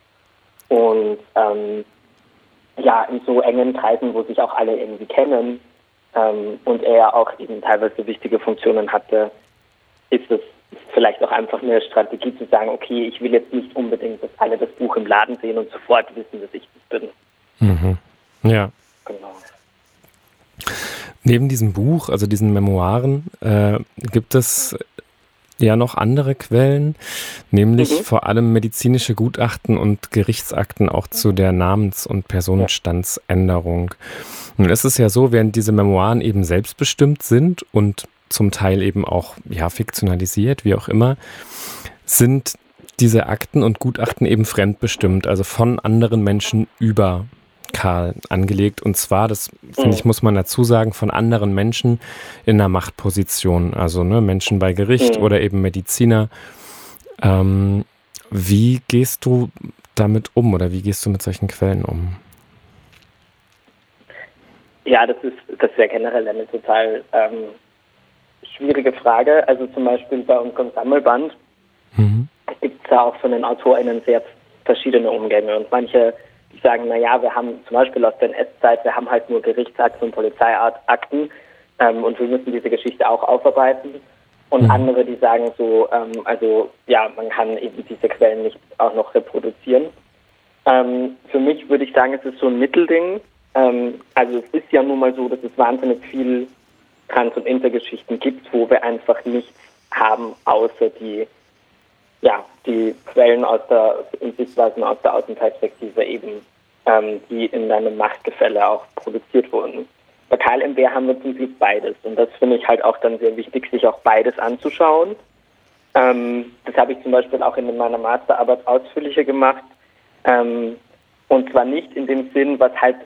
Und ähm, ja, in so engen Kreisen, wo sich auch alle irgendwie kennen ähm, und er auch eben teilweise wichtige Funktionen hatte, ist es vielleicht auch einfach eine Strategie zu sagen, okay, ich will jetzt nicht unbedingt, dass alle das Buch im Laden sehen und sofort wissen, dass ich das bin. Mhm. Ja. Genau. Neben diesem Buch, also diesen Memoiren, äh, gibt es ja noch andere Quellen, nämlich Mhm. vor allem medizinische Gutachten und Gerichtsakten auch zu der Namens- und Personenstandsänderung. Nun ist es ja so, während diese Memoiren eben selbstbestimmt sind und zum Teil eben auch ja fiktionalisiert, wie auch immer, sind diese Akten und Gutachten eben fremdbestimmt, also von anderen Menschen über Karl angelegt. Und zwar, das finde ich, muss man dazu sagen, von anderen Menschen in einer Machtposition. Also ne, Menschen bei Gericht Mhm. oder eben Mediziner. Ähm, wie gehst du damit um oder wie gehst du mit solchen Quellen um? Ja, das ist, das wäre generell eine total ähm, schwierige Frage. Also zum Beispiel bei unserem Sammelband Mhm. gibt es da auch von den AutorInnen sehr verschiedene Umgänge. Und manche die sagen, naja, wir haben zum Beispiel aus der NS-Zeit, wir haben halt nur Gerichtsakten und Polizeiakten ähm, und wir müssen diese Geschichte auch aufarbeiten. Und Mhm. andere, die sagen so, ähm, also ja, man kann eben diese Quellen nicht auch noch reproduzieren. Ähm, für mich würde ich sagen, es ist so ein Mittelding. Ähm, also es ist ja nun mal so, dass es wahnsinnig viel Trans- und Intergeschichten gibt, wo wir einfach nichts haben, außer die, ja, die Quellen aus der und Sichtweisen aus der Außenperspektive eben, ähm, die in einem Machtgefälle auch produziert wurden. Bei KLMB haben wir zum Glück beides und das finde ich halt auch dann sehr wichtig, sich auch beides anzuschauen. Ähm, das habe ich zum Beispiel auch in meiner Masterarbeit ausführlicher gemacht. Ähm, und zwar nicht in dem Sinn, was halt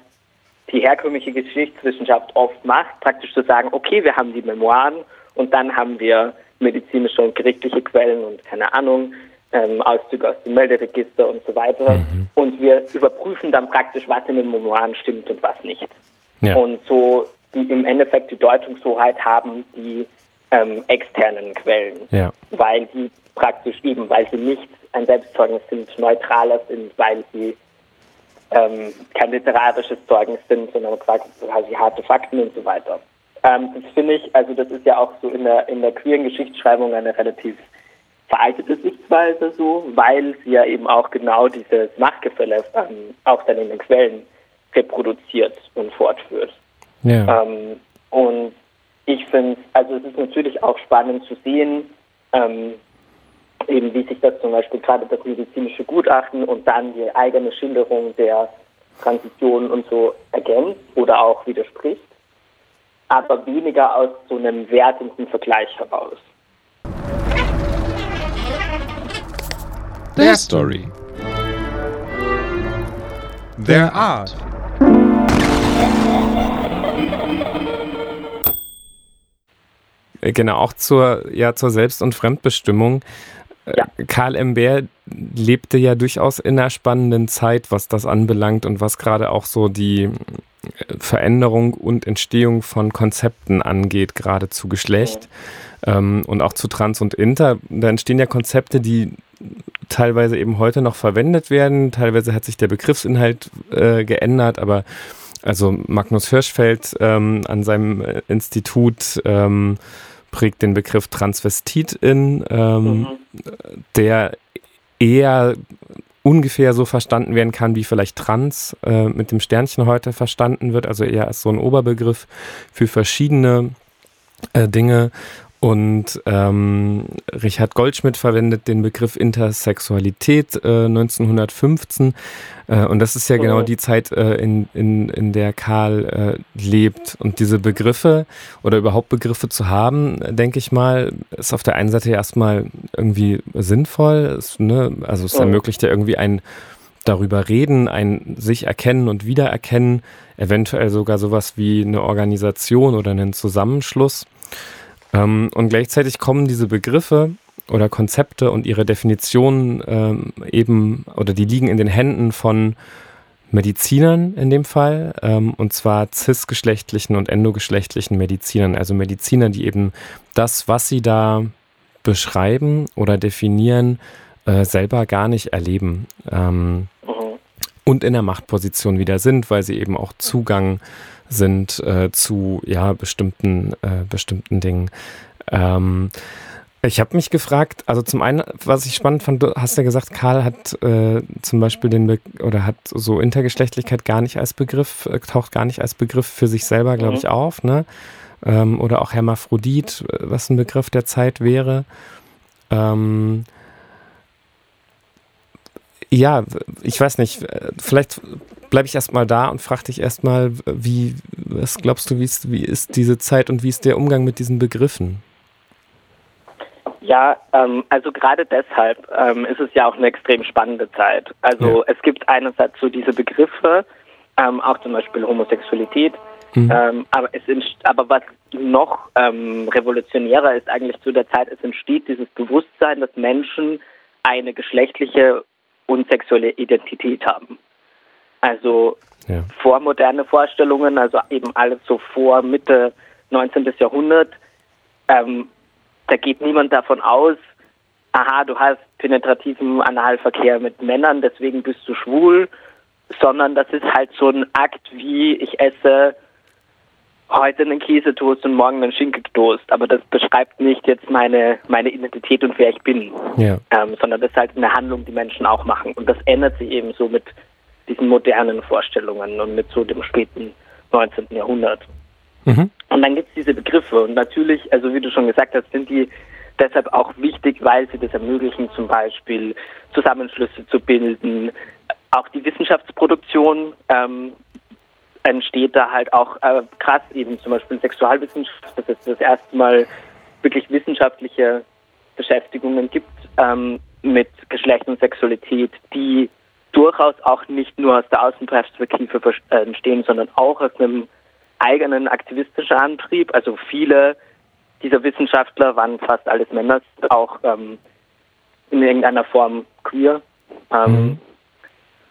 die herkömmliche Geschichtswissenschaft oft macht, praktisch zu sagen, okay, wir haben die Memoiren und dann haben wir medizinische und gerichtliche Quellen und keine Ahnung, ähm, Auszüge aus dem Melderegister und so weiter. Und wir überprüfen dann praktisch, was in den Memoiren stimmt und was nicht. Ja. Und so die im Endeffekt die Deutungshoheit haben die ähm, externen Quellen ja. weil die praktisch eben, weil sie nicht ein Selbstzeugnis sind, neutraler sind, weil sie ähm, kein literarisches Zeugnis sind, sondern quasi harte Fakten und so weiter. Ähm, das finde ich, also das ist ja auch so in der in der queeren Geschichtsschreibung eine relativ veraltete Sichtweise so, weil sie ja eben auch genau dieses Machtgefälle ähm, auch dann in den Quellen reproduziert und fortführt. ja. Ähm, und ich finde, also es ist natürlich auch spannend zu sehen, ähm, eben wie sich das zum Beispiel gerade das medizinische Gutachten und dann die eigene Schilderung der Transition und so ergänzt oder auch widerspricht, aber weniger aus so einem wertenden Vergleich heraus. Der Story. Their art. Genau, auch zur, ja, zur Selbst- und Fremdbestimmung. Äh, Ja. Karl M. Bär lebte ja durchaus in einer spannenden Zeit, was das anbelangt und was gerade auch so die Veränderung und Entstehung von Konzepten angeht, gerade zu Geschlecht ähm, und auch zu Trans und Inter. Da entstehen ja Konzepte, die teilweise eben heute noch verwendet werden. Teilweise hat sich der Begriffsinhalt äh, geändert, aber also Magnus Hirschfeld ähm, an seinem äh, Institut ähm, prägt den Begriff Transvestit in, ähm, Mhm. der eher ungefähr so verstanden werden kann, wie vielleicht Trans äh, mit dem Sternchen heute verstanden wird, also eher als so ein Oberbegriff für verschiedene äh, Dinge. Und ähm, Richard Goldschmidt verwendet den Begriff Intersexualität äh, 1915. Äh, und das ist ja genau Oh. die Zeit, äh, in, in, in der Karl äh, lebt. Und diese Begriffe oder überhaupt Begriffe zu haben, denke ich mal, ist auf der einen Seite erstmal irgendwie sinnvoll. Es, ne? Also es ermöglicht ja irgendwie ein darüber reden, ein sich erkennen und wiedererkennen, eventuell sogar sowas wie eine Organisation oder einen Zusammenschluss. Ähm, und gleichzeitig kommen diese Begriffe oder Konzepte und ihre Definitionen ähm, eben, oder die liegen in den Händen von Medizinern in dem Fall, ähm, und zwar cisgeschlechtlichen und endogeschlechtlichen Medizinern, also Mediziner, die eben das, was sie da beschreiben oder definieren, äh, selber gar nicht erleben. Ähm, Mhm. und in der Machtposition wieder sind, weil sie eben auch Zugang sind äh, zu ja bestimmten äh, bestimmten Dingen. Ähm, ich habe mich gefragt, also zum einen, was ich spannend fand, du hast ja gesagt, Karl hat äh, zum Beispiel den Be oder hat so Intergeschlechtlichkeit gar nicht als Begriff, äh, taucht gar nicht als Begriff für sich selber, glaube Mhm. ich, auf, ne? Ähm, oder auch Hermaphrodit, äh, was ein Begriff der Zeit wäre. Ähm, ja, ich weiß nicht, vielleicht bleibe ich erstmal da und frage dich erstmal, wie, was glaubst du, wie ist, wie ist diese Zeit und wie ist der Umgang mit diesen Begriffen? Ja, ähm, also gerade deshalb ähm, ist es ja auch eine extrem spannende Zeit. Also es gibt einerseits so diese Begriffe, ähm, auch zum Beispiel Homosexualität. Mhm. Ähm, aber, es aber was noch ähm, revolutionärer ist eigentlich zu der Zeit, es entsteht dieses Bewusstsein, dass Menschen eine geschlechtliche und sexuelle Identität haben. Also ja. vormoderne Vorstellungen, also eben alles so vor Mitte 19. Jahrhundert, ähm, da geht niemand davon aus, aha, du hast penetrativen Analverkehr mit Männern, deswegen bist du schwul, sondern das ist halt so ein Akt wie ich esse heute einen Käsetoast und morgen einen Schinkentoast, aber das beschreibt nicht jetzt meine, meine Identität und wer ich bin, ja. ähm, sondern das ist halt eine Handlung, die Menschen auch machen. Und das ändert sich eben so mit diesen modernen Vorstellungen und mit so dem späten 19. Jahrhundert. Mhm. Und dann gibt es diese Begriffe und natürlich, also wie du schon gesagt hast, sind die deshalb auch wichtig, weil sie das ermöglichen, zum Beispiel Zusammenschlüsse zu bilden. Auch die Wissenschaftsproduktion ähm, entsteht da halt auch äh, krass eben zum Beispiel Sexualwissenschaft, dass es das erste Mal wirklich wissenschaftliche Beschäftigungen gibt ähm, mit Geschlecht und Sexualität, die durchaus auch nicht nur aus der Außenperspektive äh, entstehen, sondern auch aus einem eigenen aktivistischen Antrieb. Also viele dieser Wissenschaftler waren fast alles Männer, auch ähm, in irgendeiner Form queer. Ähm, mhm.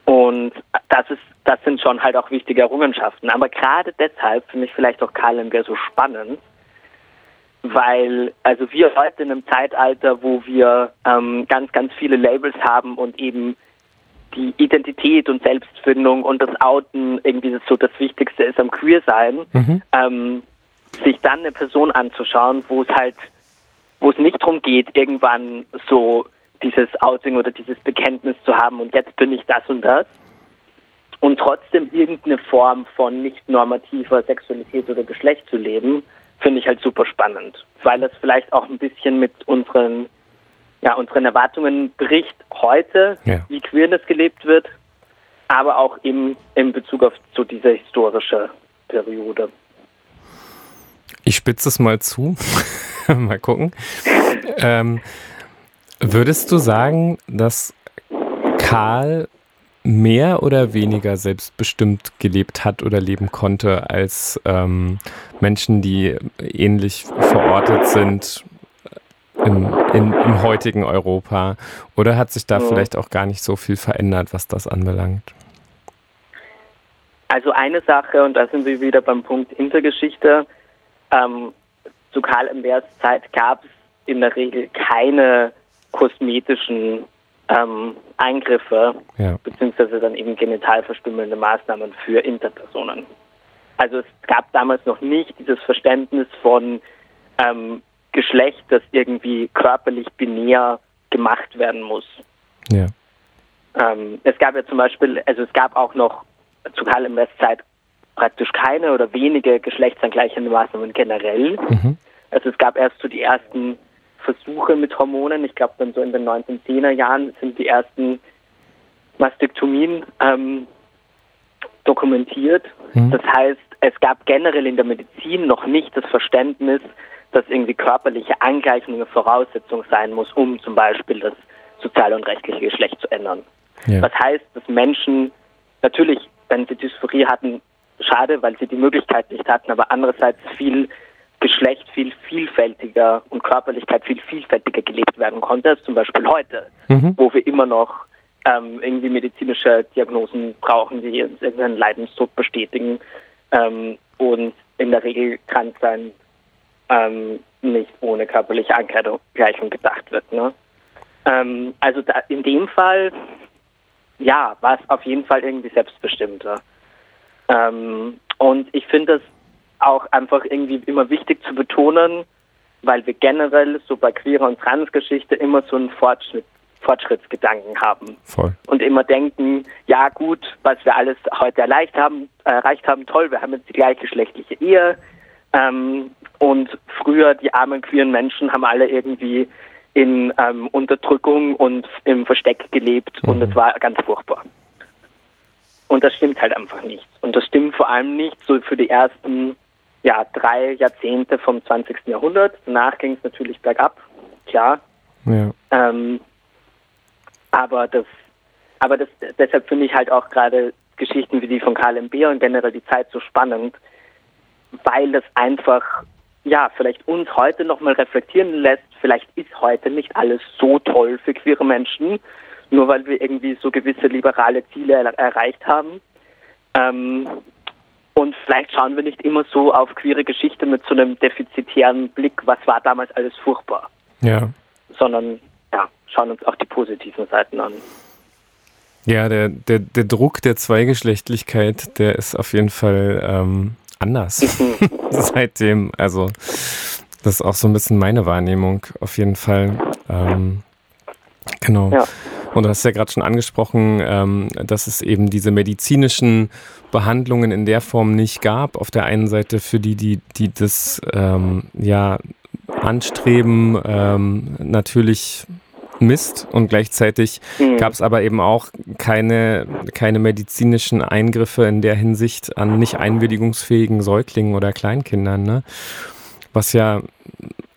Und das ist, das sind schon halt auch wichtige Errungenschaften. Aber gerade deshalb finde ich vielleicht auch Karl Lemberg so spannend, weil also wir heute in einem Zeitalter, wo wir ähm, ganz, ganz viele Labels haben und eben die Identität und Selbstfindung und das Outen irgendwie so das Wichtigste ist am Queer-Sein, mhm. ähm, sich dann eine Person anzuschauen, wo es halt, wo es nicht darum geht, irgendwann so dieses Outing oder dieses Bekenntnis zu haben und jetzt bin ich das und das und trotzdem irgendeine Form von nicht normativer Sexualität oder Geschlecht zu leben, finde ich halt super spannend, weil das vielleicht auch ein bisschen mit unseren ja, unseren Erwartungen bricht heute, ja. wie Queerness gelebt wird, aber auch im, in Bezug auf so diese historische Periode. Ich spitze es mal zu. mal gucken. ähm, Würdest du sagen, dass Karl mehr oder weniger selbstbestimmt gelebt hat oder leben konnte als ähm, Menschen, die ähnlich verortet sind im, in, im heutigen Europa? Oder hat sich da ja. vielleicht auch gar nicht so viel verändert, was das anbelangt? Also eine Sache, und da sind wir wieder beim Punkt Intergeschichte, ähm, zu Karl Embers Zeit gab es in der Regel keine kosmetischen ähm, Eingriffe ja. beziehungsweise dann eben genitalverstümmelnde Maßnahmen für Interpersonen. Also es gab damals noch nicht dieses Verständnis von ähm, Geschlecht, das irgendwie körperlich binär gemacht werden muss. Ja. Ähm, es gab ja zum Beispiel, also es gab auch noch zu Karl im Westzeit praktisch keine oder wenige geschlechtsangleichende Maßnahmen generell. Mhm. Also es gab erst so die ersten Versuche mit Hormonen. Ich glaube, dann so in den 1910er Jahren sind die ersten Mastektomien ähm, dokumentiert. Mhm. Das heißt, es gab generell in der Medizin noch nicht das Verständnis, dass irgendwie körperliche Angleichung eine Voraussetzung sein muss, um zum Beispiel das soziale und rechtliche Geschlecht zu ändern. Ja. Was heißt, dass Menschen natürlich, wenn sie Dysphorie hatten, schade, weil sie die Möglichkeit nicht hatten, aber andererseits viel Geschlecht viel vielfältiger und Körperlichkeit viel vielfältiger gelebt werden konnte, als zum Beispiel heute, mhm. wo wir immer noch ähm, irgendwie medizinische Diagnosen brauchen, die irgendeinen Leidenstod bestätigen ähm, und in der Regel krank sein ähm, nicht ohne körperliche Angleichung gedacht wird. Ne? Ähm, also da, in dem Fall, ja, war es auf jeden Fall irgendwie selbstbestimmter. Ähm, und ich finde das auch einfach irgendwie immer wichtig zu betonen, weil wir generell so bei queerer und Transgeschichte immer so einen Fortschritt, Fortschrittsgedanken haben. Voll. Und immer denken, ja gut, was wir alles heute erreicht haben, erreicht haben, toll, wir haben jetzt die gleichgeschlechtliche Ehe. Ähm, und früher die armen queeren Menschen haben alle irgendwie in ähm, Unterdrückung und im Versteck gelebt mhm. und es war ganz furchtbar. Und das stimmt halt einfach nicht. Und das stimmt vor allem nicht so für die ersten ja, drei Jahrzehnte vom 20. Jahrhundert. Danach ging es natürlich bergab, klar. Ja. Ähm, aber das, aber das, deshalb finde ich halt auch gerade Geschichten wie die von Karl M. Beer und generell die Zeit so spannend, weil es einfach, ja, vielleicht uns heute nochmal reflektieren lässt, vielleicht ist heute nicht alles so toll für queere Menschen, nur weil wir irgendwie so gewisse liberale Ziele er erreicht haben. Ähm, und vielleicht schauen wir nicht immer so auf queere Geschichte mit so einem defizitären Blick, was war damals alles furchtbar. Ja. Sondern ja, schauen uns auch die positiven Seiten an. Ja, der, der, der Druck der Zweigeschlechtlichkeit, der ist auf jeden Fall ähm, anders mhm. seitdem. Also, das ist auch so ein bisschen meine Wahrnehmung, auf jeden Fall. Ähm, genau. Ja. Und du hast ja gerade schon angesprochen, ähm, dass es eben diese medizinischen Behandlungen in der Form nicht gab. Auf der einen Seite für die, die, die das ähm, ja anstreben, ähm, natürlich Mist und gleichzeitig mhm. gab es aber eben auch keine, keine medizinischen Eingriffe in der Hinsicht an nicht einwilligungsfähigen Säuglingen oder Kleinkindern, ne? Was ja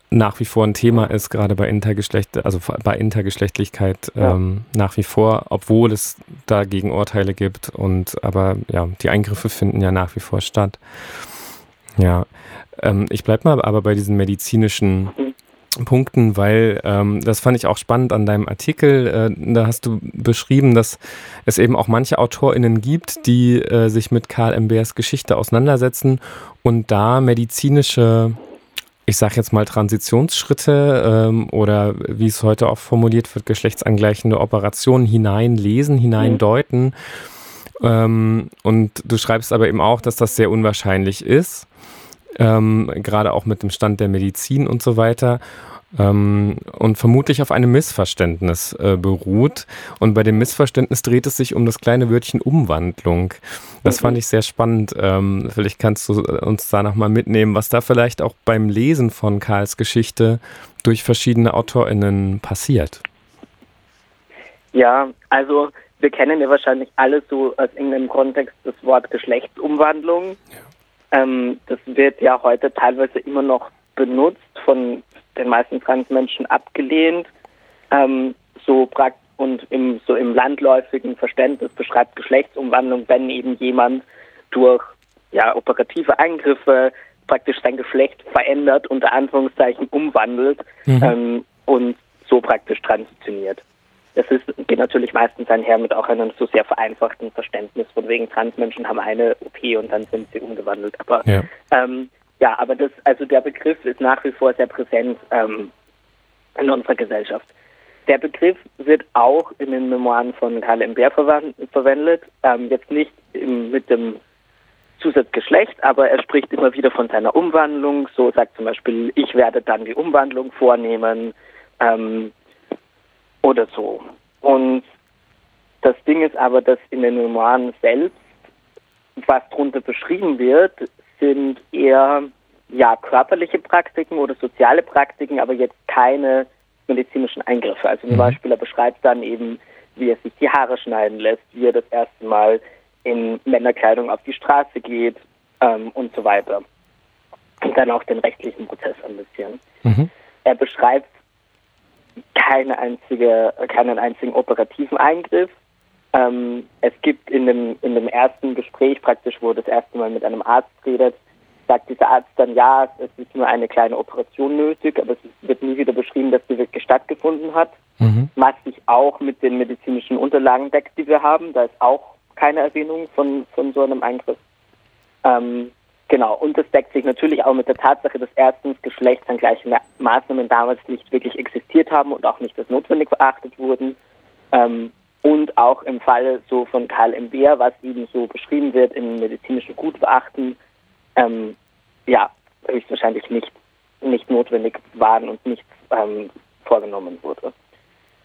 nach wie vor ein Thema ist, gerade bei Intergeschlecht, also bei Intergeschlechtlichkeit ja. ähm, nach wie vor, obwohl es dagegen Urteile gibt und aber ja, die Eingriffe finden ja nach wie vor statt. Ja, ähm, ich bleibe mal aber bei diesen medizinischen Punkten, weil ähm, das fand ich auch spannend an deinem Artikel. Äh, da hast du beschrieben, dass es eben auch manche AutorInnen gibt, die äh, sich mit Karl MBS Geschichte auseinandersetzen und da medizinische ich sage jetzt mal Transitionsschritte ähm, oder wie es heute auch formuliert wird, geschlechtsangleichende Operationen hineinlesen, hineindeuten. Mhm. Ähm, und du schreibst aber eben auch, dass das sehr unwahrscheinlich ist, ähm, gerade auch mit dem Stand der Medizin und so weiter ähm, und vermutlich auf einem Missverständnis äh, beruht. Und bei dem Missverständnis dreht es sich um das kleine Wörtchen Umwandlung. Das fand ich sehr spannend. Ähm, vielleicht kannst du uns da nochmal mitnehmen, was da vielleicht auch beim Lesen von Karls Geschichte durch verschiedene AutorInnen passiert. Ja, also wir kennen ja wahrscheinlich alle so aus irgendeinem Kontext das Wort Geschlechtsumwandlung. Ja. Ähm, das wird ja heute teilweise immer noch benutzt von den meisten Transmenschen abgelehnt. Ähm, so und im, so im landläufigen Verständnis beschreibt Geschlechtsumwandlung, wenn eben jemand durch ja, operative Eingriffe praktisch sein Geschlecht verändert, unter Anführungszeichen umwandelt mhm. ähm, und so praktisch transitioniert. Das ist, geht natürlich meistens einher mit auch einem so sehr vereinfachten Verständnis, von wegen Transmenschen haben eine OP und dann sind sie umgewandelt. Aber ja. ähm, ja, aber das, also der Begriff ist nach wie vor sehr präsent ähm, in unserer Gesellschaft. Der Begriff wird auch in den Memoiren von Karl M. Bär verwendet, ähm, jetzt nicht im, mit dem Zusatz Geschlecht, aber er spricht immer wieder von seiner Umwandlung. So sagt zum Beispiel, ich werde dann die Umwandlung vornehmen ähm, oder so. Und das Ding ist aber, dass in den Memoiren selbst, was darunter beschrieben wird, sind eher ja körperliche Praktiken oder soziale Praktiken, aber jetzt keine medizinischen Eingriffe. Also zum mhm. Beispiel, er beschreibt dann eben, wie er sich die Haare schneiden lässt, wie er das erste Mal in Männerkleidung auf die Straße geht ähm, und so weiter. Und dann auch den rechtlichen Prozess ein bisschen. Mhm. Er beschreibt keine einzige, keinen einzigen operativen Eingriff, ähm, es gibt in dem, in dem ersten Gespräch praktisch, wo das erste Mal mit einem Arzt redet, sagt dieser Arzt dann, ja, es ist nur eine kleine Operation nötig, aber es wird nie wieder beschrieben, dass die wirklich stattgefunden hat. Mhm. Was sich auch mit den medizinischen Unterlagen deckt, die wir haben. Da ist auch keine Erwähnung von, von so einem Eingriff. Ähm, genau, und das deckt sich natürlich auch mit der Tatsache, dass erstens geschlechtsangleiche Maßnahmen damals nicht wirklich existiert haben und auch nicht als notwendig beachtet wurden. Ähm, und auch im Fall so von Karl M. Beer, was eben so beschrieben wird im medizinischen Gutachten, ähm, ja, höchstwahrscheinlich nicht, nicht notwendig waren und nichts ähm, vorgenommen wurde.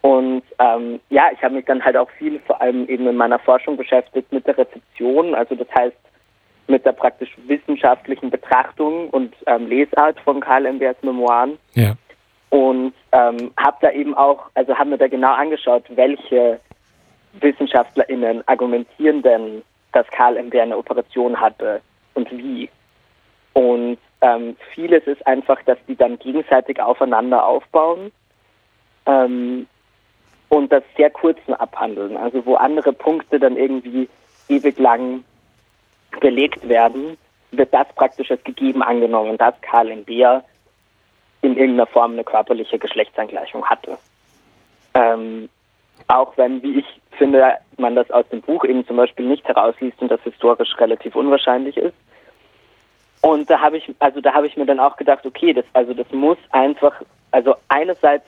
Und ähm, ja, ich habe mich dann halt auch viel, vor allem eben in meiner Forschung beschäftigt mit der Rezeption, also das heißt mit der praktisch wissenschaftlichen Betrachtung und ähm, Lesart von Karl M. Beers Memoiren. Ja. Und ähm, habe da eben auch, also habe mir da genau angeschaut, welche WissenschaftlerInnen argumentieren denn, dass Karl MB eine Operation hatte und wie? Und ähm, vieles ist einfach, dass die dann gegenseitig aufeinander aufbauen ähm, und das sehr kurzen abhandeln. Also wo andere Punkte dann irgendwie ewig lang belegt werden, wird das praktisch als gegeben angenommen, dass Karl in Beer in irgendeiner Form eine körperliche Geschlechtsangleichung hatte. Ähm, auch wenn, wie ich finde, man das aus dem Buch eben zum Beispiel nicht herausliest und das historisch relativ unwahrscheinlich ist. Und da habe ich, also da habe ich mir dann auch gedacht, okay, das, also das muss einfach, also einerseits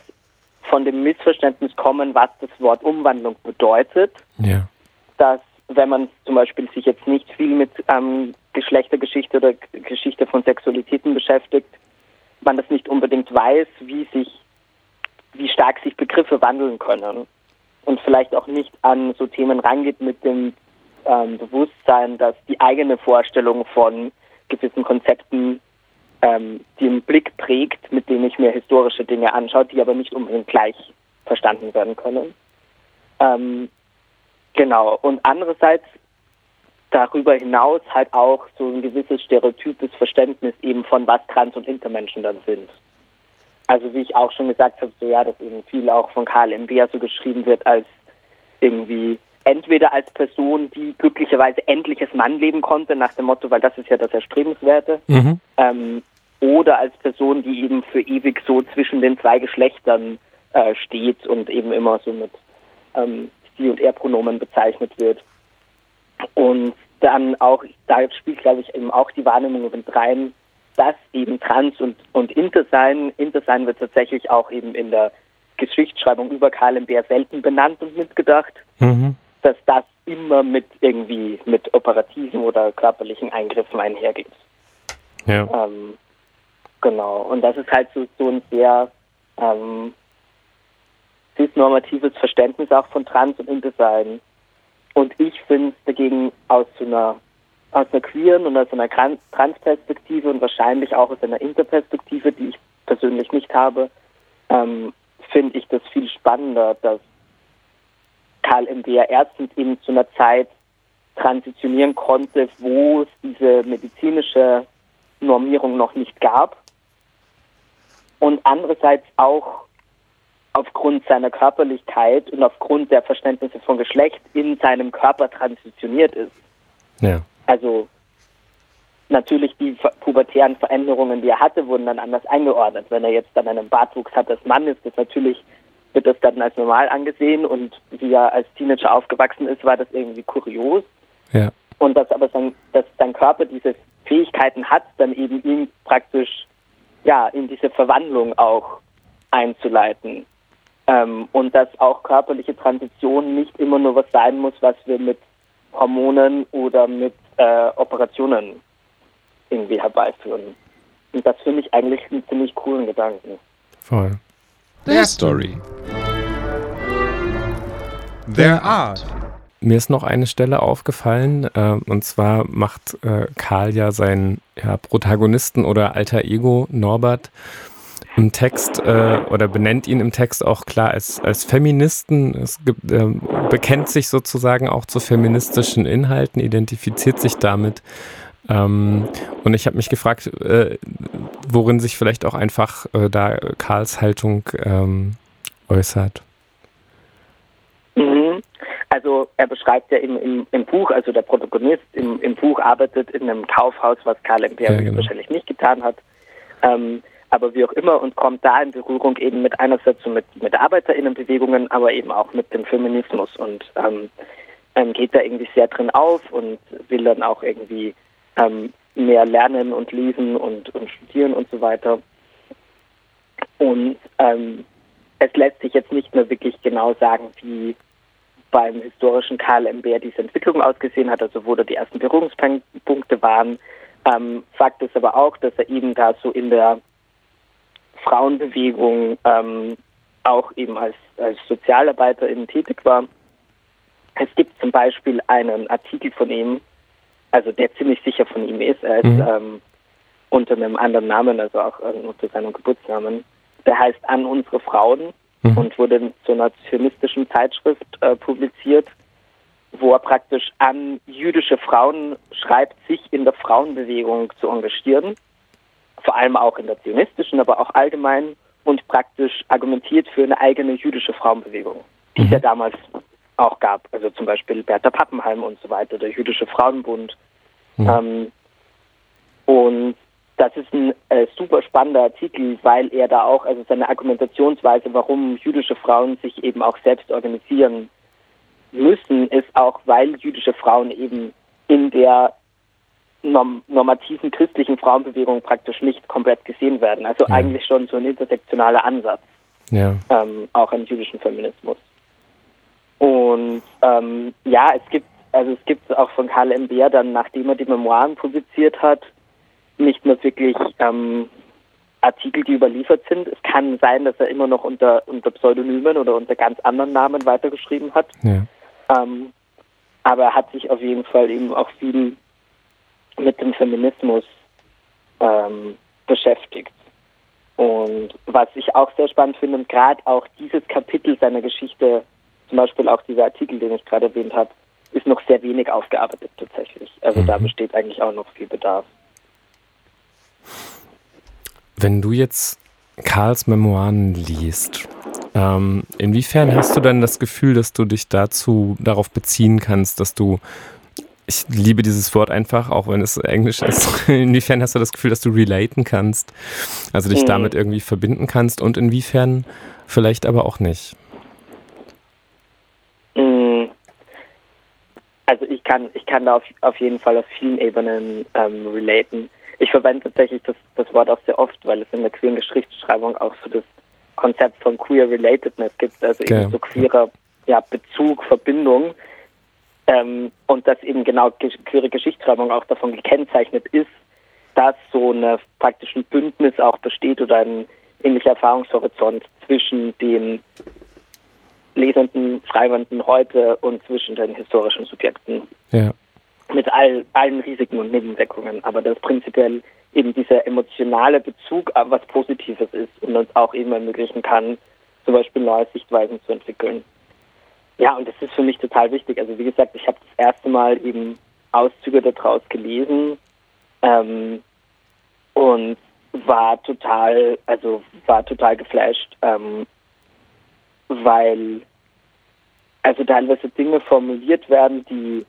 von dem Missverständnis kommen, was das Wort Umwandlung bedeutet. Ja. Dass, wenn man zum Beispiel sich jetzt nicht viel mit ähm, Geschlechtergeschichte oder Geschichte von Sexualitäten beschäftigt, man das nicht unbedingt weiß, wie sich, wie stark sich Begriffe wandeln können. Und vielleicht auch nicht an so Themen rangeht mit dem ähm, Bewusstsein, dass die eigene Vorstellung von gewissen Konzepten ähm, den Blick prägt, mit dem ich mir historische Dinge anschaue, die aber nicht unbedingt gleich verstanden werden können. Ähm, genau. Und andererseits darüber hinaus halt auch so ein gewisses stereotypes Verständnis eben von was Trans- und Intermenschen dann sind. Also wie ich auch schon gesagt habe, so ja, dass eben viel auch von Karl M. Beer so geschrieben wird als irgendwie entweder als Person, die glücklicherweise endliches Mann leben konnte, nach dem Motto, weil das ist ja das Erstrebenswerte, Mhm. ähm, oder als Person, die eben für ewig so zwischen den zwei Geschlechtern äh, steht und eben immer so mit ähm, Sie- und Er-Pronomen bezeichnet wird. Und dann auch, da spielt, glaube ich, eben auch die Wahrnehmung mit rein, dass eben Trans und, und Intersein, Intersein wird tatsächlich auch eben in der Geschichtsschreibung über Karl M. Beer selten benannt und mitgedacht Mhm. dass das immer mit irgendwie mit operativen oder körperlichen Eingriffen einhergeht. Ja. Ähm, genau. Und das ist halt so, so ein sehr ähm, cisnormatives Verständnis auch von Trans und Intersein. Und ich finde es dagegen aus so einer aus einer queeren und aus einer Tran- Trans-Perspektive und wahrscheinlich auch aus einer Interperspektive, die ich persönlich nicht habe, ähm, finde ich das viel spannender, dass Karl M. Beer erstens eben zu einer Zeit transitionieren konnte, wo es diese medizinische Normierung noch nicht gab und andererseits auch aufgrund seiner Körperlichkeit und aufgrund der Verständnisse von Geschlecht in seinem Körper transitioniert ist. Ja. Also natürlich die pubertären Veränderungen, die er hatte, wurden dann anders eingeordnet. Wenn er jetzt dann einen Bartwuchs hat als Mann, ist das natürlich, wird das dann als normal angesehen und wie er als Teenager aufgewachsen ist, war das irgendwie kurios. Ja. Und dass aber sein, dass sein Körper diese Fähigkeiten hat, dann eben ihn praktisch ja in diese Verwandlung auch einzuleiten. Ähm, und dass auch körperliche Transition nicht immer nur was sein muss, was wir mit Hormonen oder mit äh, Operationen irgendwie herbeiführen. Und das finde ich eigentlich einen ziemlich coolen Gedanken. Voll. Der Story. Their art. Mir ist noch eine Stelle aufgefallen, äh, und zwar macht äh, Karl ja seinen ja, Protagonisten oder alter Ego Norbert im Text äh, oder benennt ihn im Text auch klar als, als Feministen. Es gibt, ähm, bekennt sich sozusagen auch zu feministischen Inhalten, identifiziert sich damit. Ähm, und ich habe mich gefragt, äh, worin sich vielleicht auch einfach äh, da Karls Haltung ähm, äußert. Mhm. Also er beschreibt ja im, im, im Buch, also der Protagonist im, im Buch arbeitet in einem Kaufhaus, was Karl M. Beer Ja, genau. wahrscheinlich nicht getan hat. Ähm, aber wie auch immer und kommt da in Berührung eben mit einerseits so mit, mit ArbeiterInnenbewegungen, aber eben auch mit dem Feminismus und ähm, ähm, geht da irgendwie sehr drin auf und will dann auch irgendwie ähm, mehr lernen und lesen und, und studieren und so weiter. Und ähm, es lässt sich jetzt nicht mehr wirklich genau sagen, wie beim historischen Karl M. Beer diese Entwicklung ausgesehen hat, also wo da die ersten Berührungspunkte waren. Ähm, Fakt ist aber auch, dass er eben da so in der Frauenbewegung ähm, auch eben als, als Sozialarbeiter eben tätig war. Es gibt zum Beispiel einen Artikel von ihm, also der ziemlich sicher von ihm ist, er ist Mhm. ähm, unter einem anderen Namen, also auch äh, unter seinem Geburtsnamen, der heißt An unsere Frauen Mhm. und wurde in so einer zionistischen Zeitschrift äh, publiziert, wo er praktisch an jüdische Frauen schreibt, sich in der Frauenbewegung zu engagieren, vor allem auch in der zionistischen, aber auch allgemein und praktisch argumentiert für eine eigene jüdische Frauenbewegung, die es Mhm. ja damals auch gab. Also zum Beispiel Bertha Pappenheim und so weiter, der Jüdische Frauenbund. Mhm. Ähm, und das ist ein äh, super spannender Artikel, weil er da auch, also seine Argumentationsweise, warum jüdische Frauen sich eben auch selbst organisieren müssen, ist auch, weil jüdische Frauen eben in der norm normativen christlichen Frauenbewegung praktisch nicht komplett gesehen werden. Also ja. eigentlich schon so ein intersektionaler Ansatz, ja. ähm, auch im jüdischen Feminismus. Und ähm, ja, es gibt, also es gibt auch von Karl M. Beer dann, nachdem er die Memoiren publiziert hat, nicht mehr wirklich ähm, Artikel, die überliefert sind. Es kann sein, dass er immer noch unter, unter Pseudonymen oder unter ganz anderen Namen weitergeschrieben hat. Ja. Ähm, aber er hat sich auf jeden Fall eben auch viel mit dem Feminismus ähm, beschäftigt. Und was ich auch sehr spannend finde, und gerade auch dieses Kapitel seiner Geschichte, zum Beispiel auch dieser Artikel, den ich gerade erwähnt habe, ist noch sehr wenig aufgearbeitet tatsächlich. Also mhm. da besteht eigentlich auch noch viel Bedarf. Wenn du jetzt Karls Memoiren liest, ähm, inwiefern hast du dann das Gefühl, dass du dich dazu darauf beziehen kannst, dass du ich liebe dieses Wort einfach, auch wenn es Englisch ist. Inwiefern hast du das Gefühl, dass du relaten kannst, also dich mhm. damit irgendwie verbinden kannst und inwiefern vielleicht aber auch nicht? Mhm. Also ich kann, ich kann da auf, auf jeden Fall auf vielen Ebenen ähm, relaten. Ich verwende tatsächlich das, das Wort auch sehr oft, weil es in der queeren Geschichtsschreibung auch so das Konzept von Queer Relatedness gibt, also okay. eben so queerer ja, Bezug, Verbindung. Ähm, und dass eben genau queere Geschichtsschreibung auch davon gekennzeichnet ist, dass so eine praktisch ein Bündnis auch besteht oder ein ähnlicher Erfahrungshorizont zwischen den Lesenden, Schreibenden heute und zwischen den historischen Subjekten. Ja mit all, allen Risiken und Nebenwirkungen, aber dass prinzipiell eben dieser emotionale Bezug was Positives ist und uns auch eben ermöglichen kann, zum Beispiel neue Sichtweisen zu entwickeln. Ja, und das ist für mich total wichtig. Also wie gesagt, ich habe das erste Mal eben Auszüge daraus gelesen ähm, und war total, also war total geflasht, ähm, weil also teilweise Dinge formuliert werden, die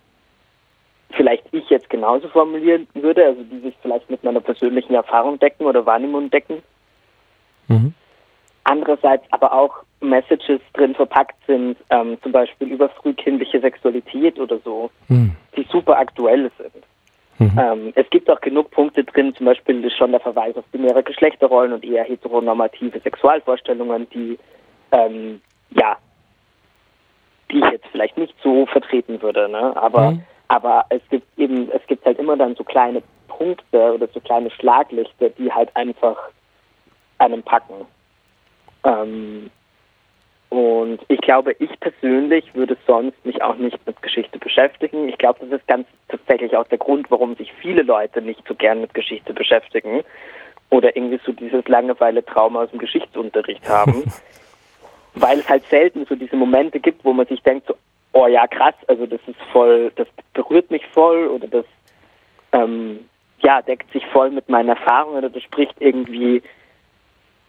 vielleicht ich jetzt genauso formulieren würde, also die sich vielleicht mit meiner persönlichen Erfahrung decken oder Wahrnehmung decken. Mhm. Andererseits aber auch Messages drin verpackt sind, ähm, zum Beispiel über frühkindliche Sexualität oder so, mhm. die super aktuell sind. Mhm. Ähm, es gibt auch genug Punkte drin, zum Beispiel schon der Verweis auf binäre Geschlechterrollen und eher heteronormative Sexualvorstellungen, die ähm, ja, die ich jetzt vielleicht nicht so vertreten würde, ne? aber mhm. Aber es gibt eben, es gibt halt immer dann so kleine Punkte oder so kleine Schlaglichter, die halt einfach einem packen. Ähm, und ich glaube, ich persönlich würde sonst mich auch nicht mit Geschichte beschäftigen. Ich glaube, das ist ganz tatsächlich auch der Grund, warum sich viele Leute nicht so gern mit Geschichte beschäftigen oder irgendwie so dieses Langeweile-Trauma aus dem Geschichtsunterricht haben. Weil es halt selten so diese Momente gibt, wo man sich denkt, so, oh ja, krass, also das ist voll, das berührt mich voll oder das ähm, ja, deckt sich voll mit meinen Erfahrungen oder das spricht irgendwie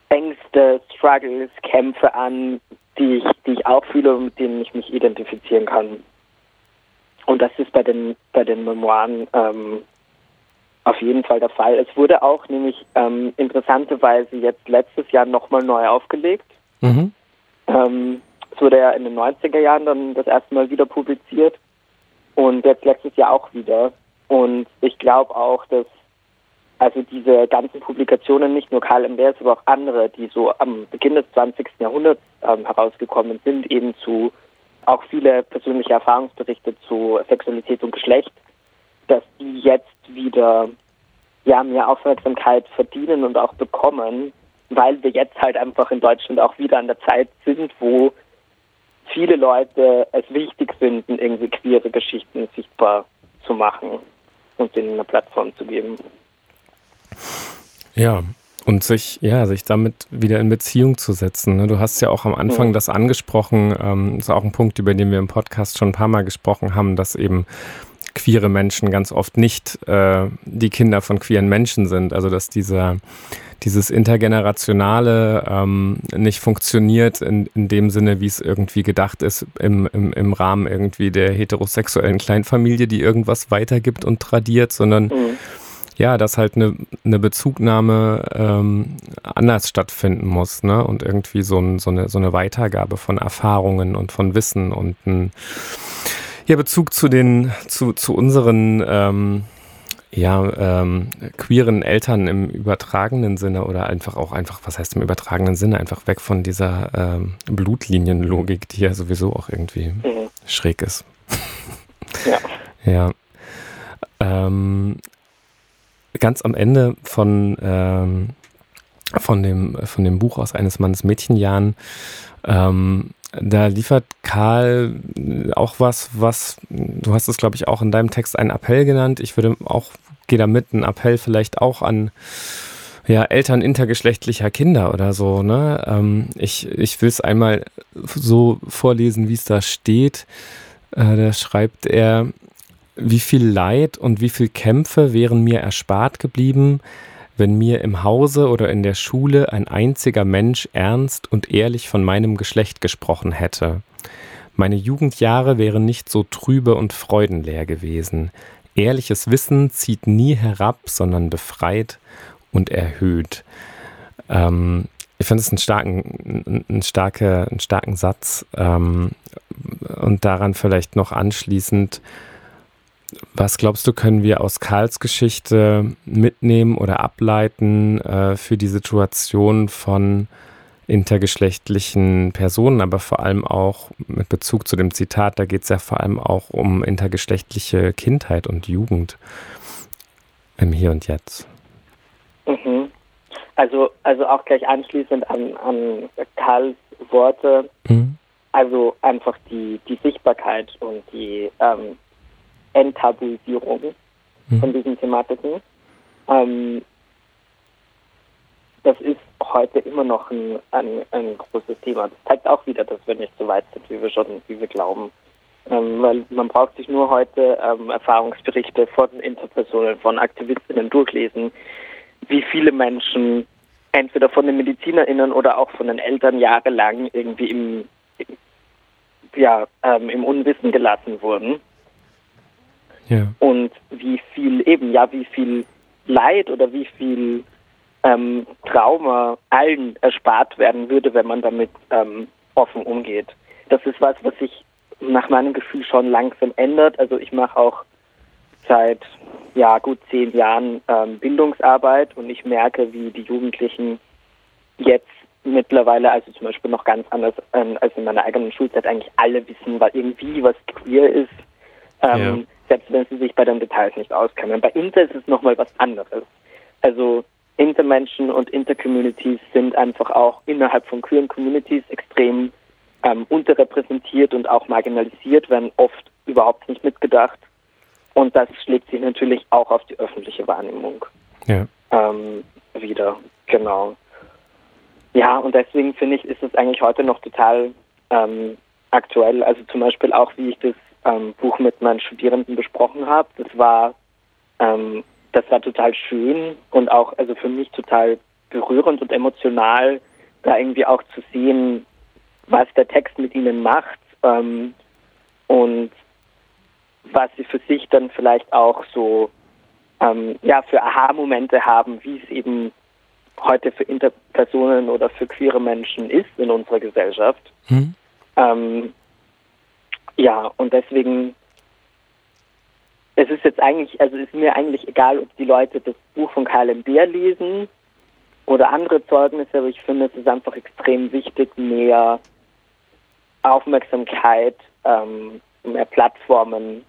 Ängste, Struggles, Kämpfe an, die ich, die ich auch fühle und mit denen ich mich identifizieren kann. Und das ist bei den bei den Memoiren ähm, auf jeden Fall der Fall. Es wurde auch nämlich ähm, interessanterweise jetzt letztes Jahr nochmal neu aufgelegt. Mhm. Ähm, es wurde ja in den 90er Jahren dann das erste Mal wieder publiziert und jetzt letztes Jahr auch wieder. Und ich glaube auch, dass also diese ganzen Publikationen, nicht nur Karl M. Bers, aber auch andere, die so am Beginn des 20. Jahrhunderts ähm, herausgekommen sind, eben zu auch viele persönliche Erfahrungsberichte zu Sexualität und Geschlecht, dass die jetzt wieder ja mehr Aufmerksamkeit verdienen und auch bekommen, weil wir jetzt halt einfach in Deutschland auch wieder an der Zeit sind, wo viele Leute es wichtig finden, irgendwie queere Geschichten sichtbar zu machen und denen eine Plattform zu geben. Ja, und sich, ja, sich damit wieder in Beziehung zu setzen. Ne? Du hast ja auch am Anfang mhm. das angesprochen, ähm, ist auch ein Punkt, über den wir im Podcast schon ein paar Mal gesprochen haben, dass eben queere Menschen ganz oft nicht äh, die Kinder von queeren Menschen sind. Also dass dieser dieses Intergenerationale ähm, nicht funktioniert in, in dem Sinne, wie es irgendwie gedacht ist, im, im, im Rahmen irgendwie der heterosexuellen Kleinfamilie, die irgendwas weitergibt und tradiert, sondern mhm. Ja, dass halt eine, eine Bezugnahme ähm, anders stattfinden muss, ne? Und irgendwie so, ein, so, eine, so eine Weitergabe von Erfahrungen und von Wissen und ein ja, Bezug zu den, zu, zu unseren ähm, ja, ähm, queeren Eltern im übertragenen Sinne oder einfach auch einfach, was heißt im übertragenen Sinne, einfach weg von dieser ähm, Blutlinienlogik, die ja sowieso auch irgendwie mhm. schräg ist. Ja. ja. Ähm, ganz am Ende von, ähm, von, dem, von dem Buch aus eines Mannes Mädchenjahren ähm, da liefert Karl auch was, was, du hast es, glaube ich, auch in deinem Text einen Appell genannt. Ich würde auch, gehe da mit, einen Appell vielleicht auch an ja, Eltern intergeschlechtlicher Kinder oder so. Ne? Ähm, ich ich will es einmal so vorlesen, wie es da steht. Äh, da schreibt er, wie viel Leid und wie viel Kämpfe wären mir erspart geblieben, wenn mir im Hause oder in der Schule ein einziger Mensch ernst und ehrlich von meinem Geschlecht gesprochen hätte. Meine Jugendjahre wären nicht so trübe und freudenleer gewesen. Ehrliches Wissen zieht nie herab, sondern befreit und erhöht. Ähm, ich finde es einen starken, einen, starke, einen starken Satz. Ähm, und daran vielleicht noch anschließend, was glaubst du, können wir aus Karls Geschichte mitnehmen oder ableiten äh, für die Situation von intergeschlechtlichen Personen, aber vor allem auch mit Bezug zu dem Zitat, da geht es ja vor allem auch um intergeschlechtliche Kindheit und Jugend im Hier und Jetzt. Mhm. Also, also auch gleich anschließend an, an Karls Worte, mhm. also einfach die, die Sichtbarkeit und die ähm, Enttabuisierung mhm. von diesen Thematiken. Ähm, das ist heute immer noch ein, ein, ein, großes Thema. Das zeigt auch wieder, dass wir nicht so weit sind, wie wir schon, wie wir glauben. Ähm, weil man braucht sich nur heute ähm, Erfahrungsberichte von Interpersonen, von Aktivistinnen durchlesen, wie viele Menschen entweder von den MedizinerInnen oder auch von den Eltern jahrelang irgendwie im, ja, ähm, im Unwissen gelassen wurden ja. Und wie viel eben, ja, wie viel Leid oder wie viel ähm, Trauma allen erspart werden würde, wenn man damit ähm, offen umgeht. Das ist was, was sich nach meinem Gefühl schon langsam ändert. Also ich mache auch seit ja gut zehn Jahren ähm, Bildungsarbeit und ich merke, wie die Jugendlichen jetzt mittlerweile, also zum Beispiel noch ganz anders ähm, als in meiner eigenen Schulzeit, eigentlich alle wissen, weil irgendwie was queer ist. Ähm, selbst wenn sie sich bei den Details nicht auskennen. Bei Inter ist es nochmal was anderes. Also Intermenschen und Intercommunities sind einfach auch innerhalb von queeren Communities extrem ähm, unterrepräsentiert und auch marginalisiert, werden oft überhaupt nicht mitgedacht. Und das schlägt sich natürlich auch auf die öffentliche Wahrnehmung ja. ähm, wieder. Genau. Ja, und deswegen finde ich, ist es eigentlich heute noch total ähm, aktuell. Also zum Beispiel auch, wie ich das ähm, Buch mit meinen Studierenden besprochen habe. Das war, ähm, das war total schön und auch also für mich total berührend und emotional, da irgendwie auch zu sehen, was der Text mit ihnen macht ähm, und was sie für sich dann vielleicht auch so ähm, ja für Aha-Momente haben, wie es eben heute für Interpersonen oder für queere Menschen ist in unserer Gesellschaft. Hm. Ähm, ja, und deswegen, es ist jetzt eigentlich, also ist mir eigentlich egal, ob die Leute das Buch von Karl M. Beer lesen oder andere Zeugnisse, aber ich finde, es ist einfach extrem wichtig, mehr Aufmerksamkeit, ähm, mehr Plattformen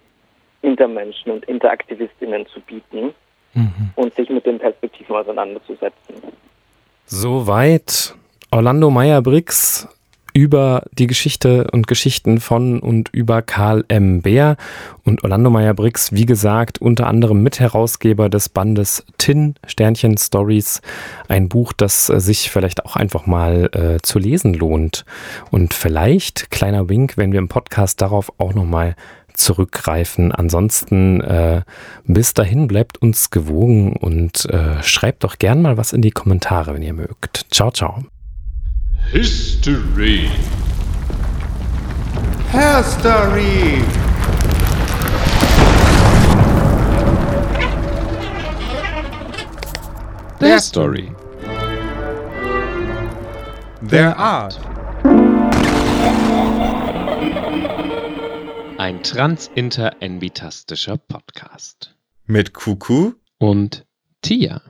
Intermenschen und Interaktivistinnen zu bieten mhm. und sich mit den Perspektiven auseinanderzusetzen. Soweit Orlando Meyer-Briggs über die Geschichte und Geschichten von und über Karl M. Bär und Orlando Meyer-Briggs, wie gesagt, unter anderem Mitherausgeber des Bandes Tin Sternchen Stories, ein Buch, das äh, sich vielleicht auch einfach mal äh, zu lesen lohnt. Und vielleicht, kleiner Wink, wenn wir im Podcast darauf auch nochmal zurückgreifen. Ansonsten äh, bis dahin bleibt uns gewogen und äh, schreibt doch gern mal was in die Kommentare, wenn ihr mögt. Ciao, ciao. History. History. Their Story. Their art. Ein transinter-envitastischer Podcast. Mit Kuku Und Tia.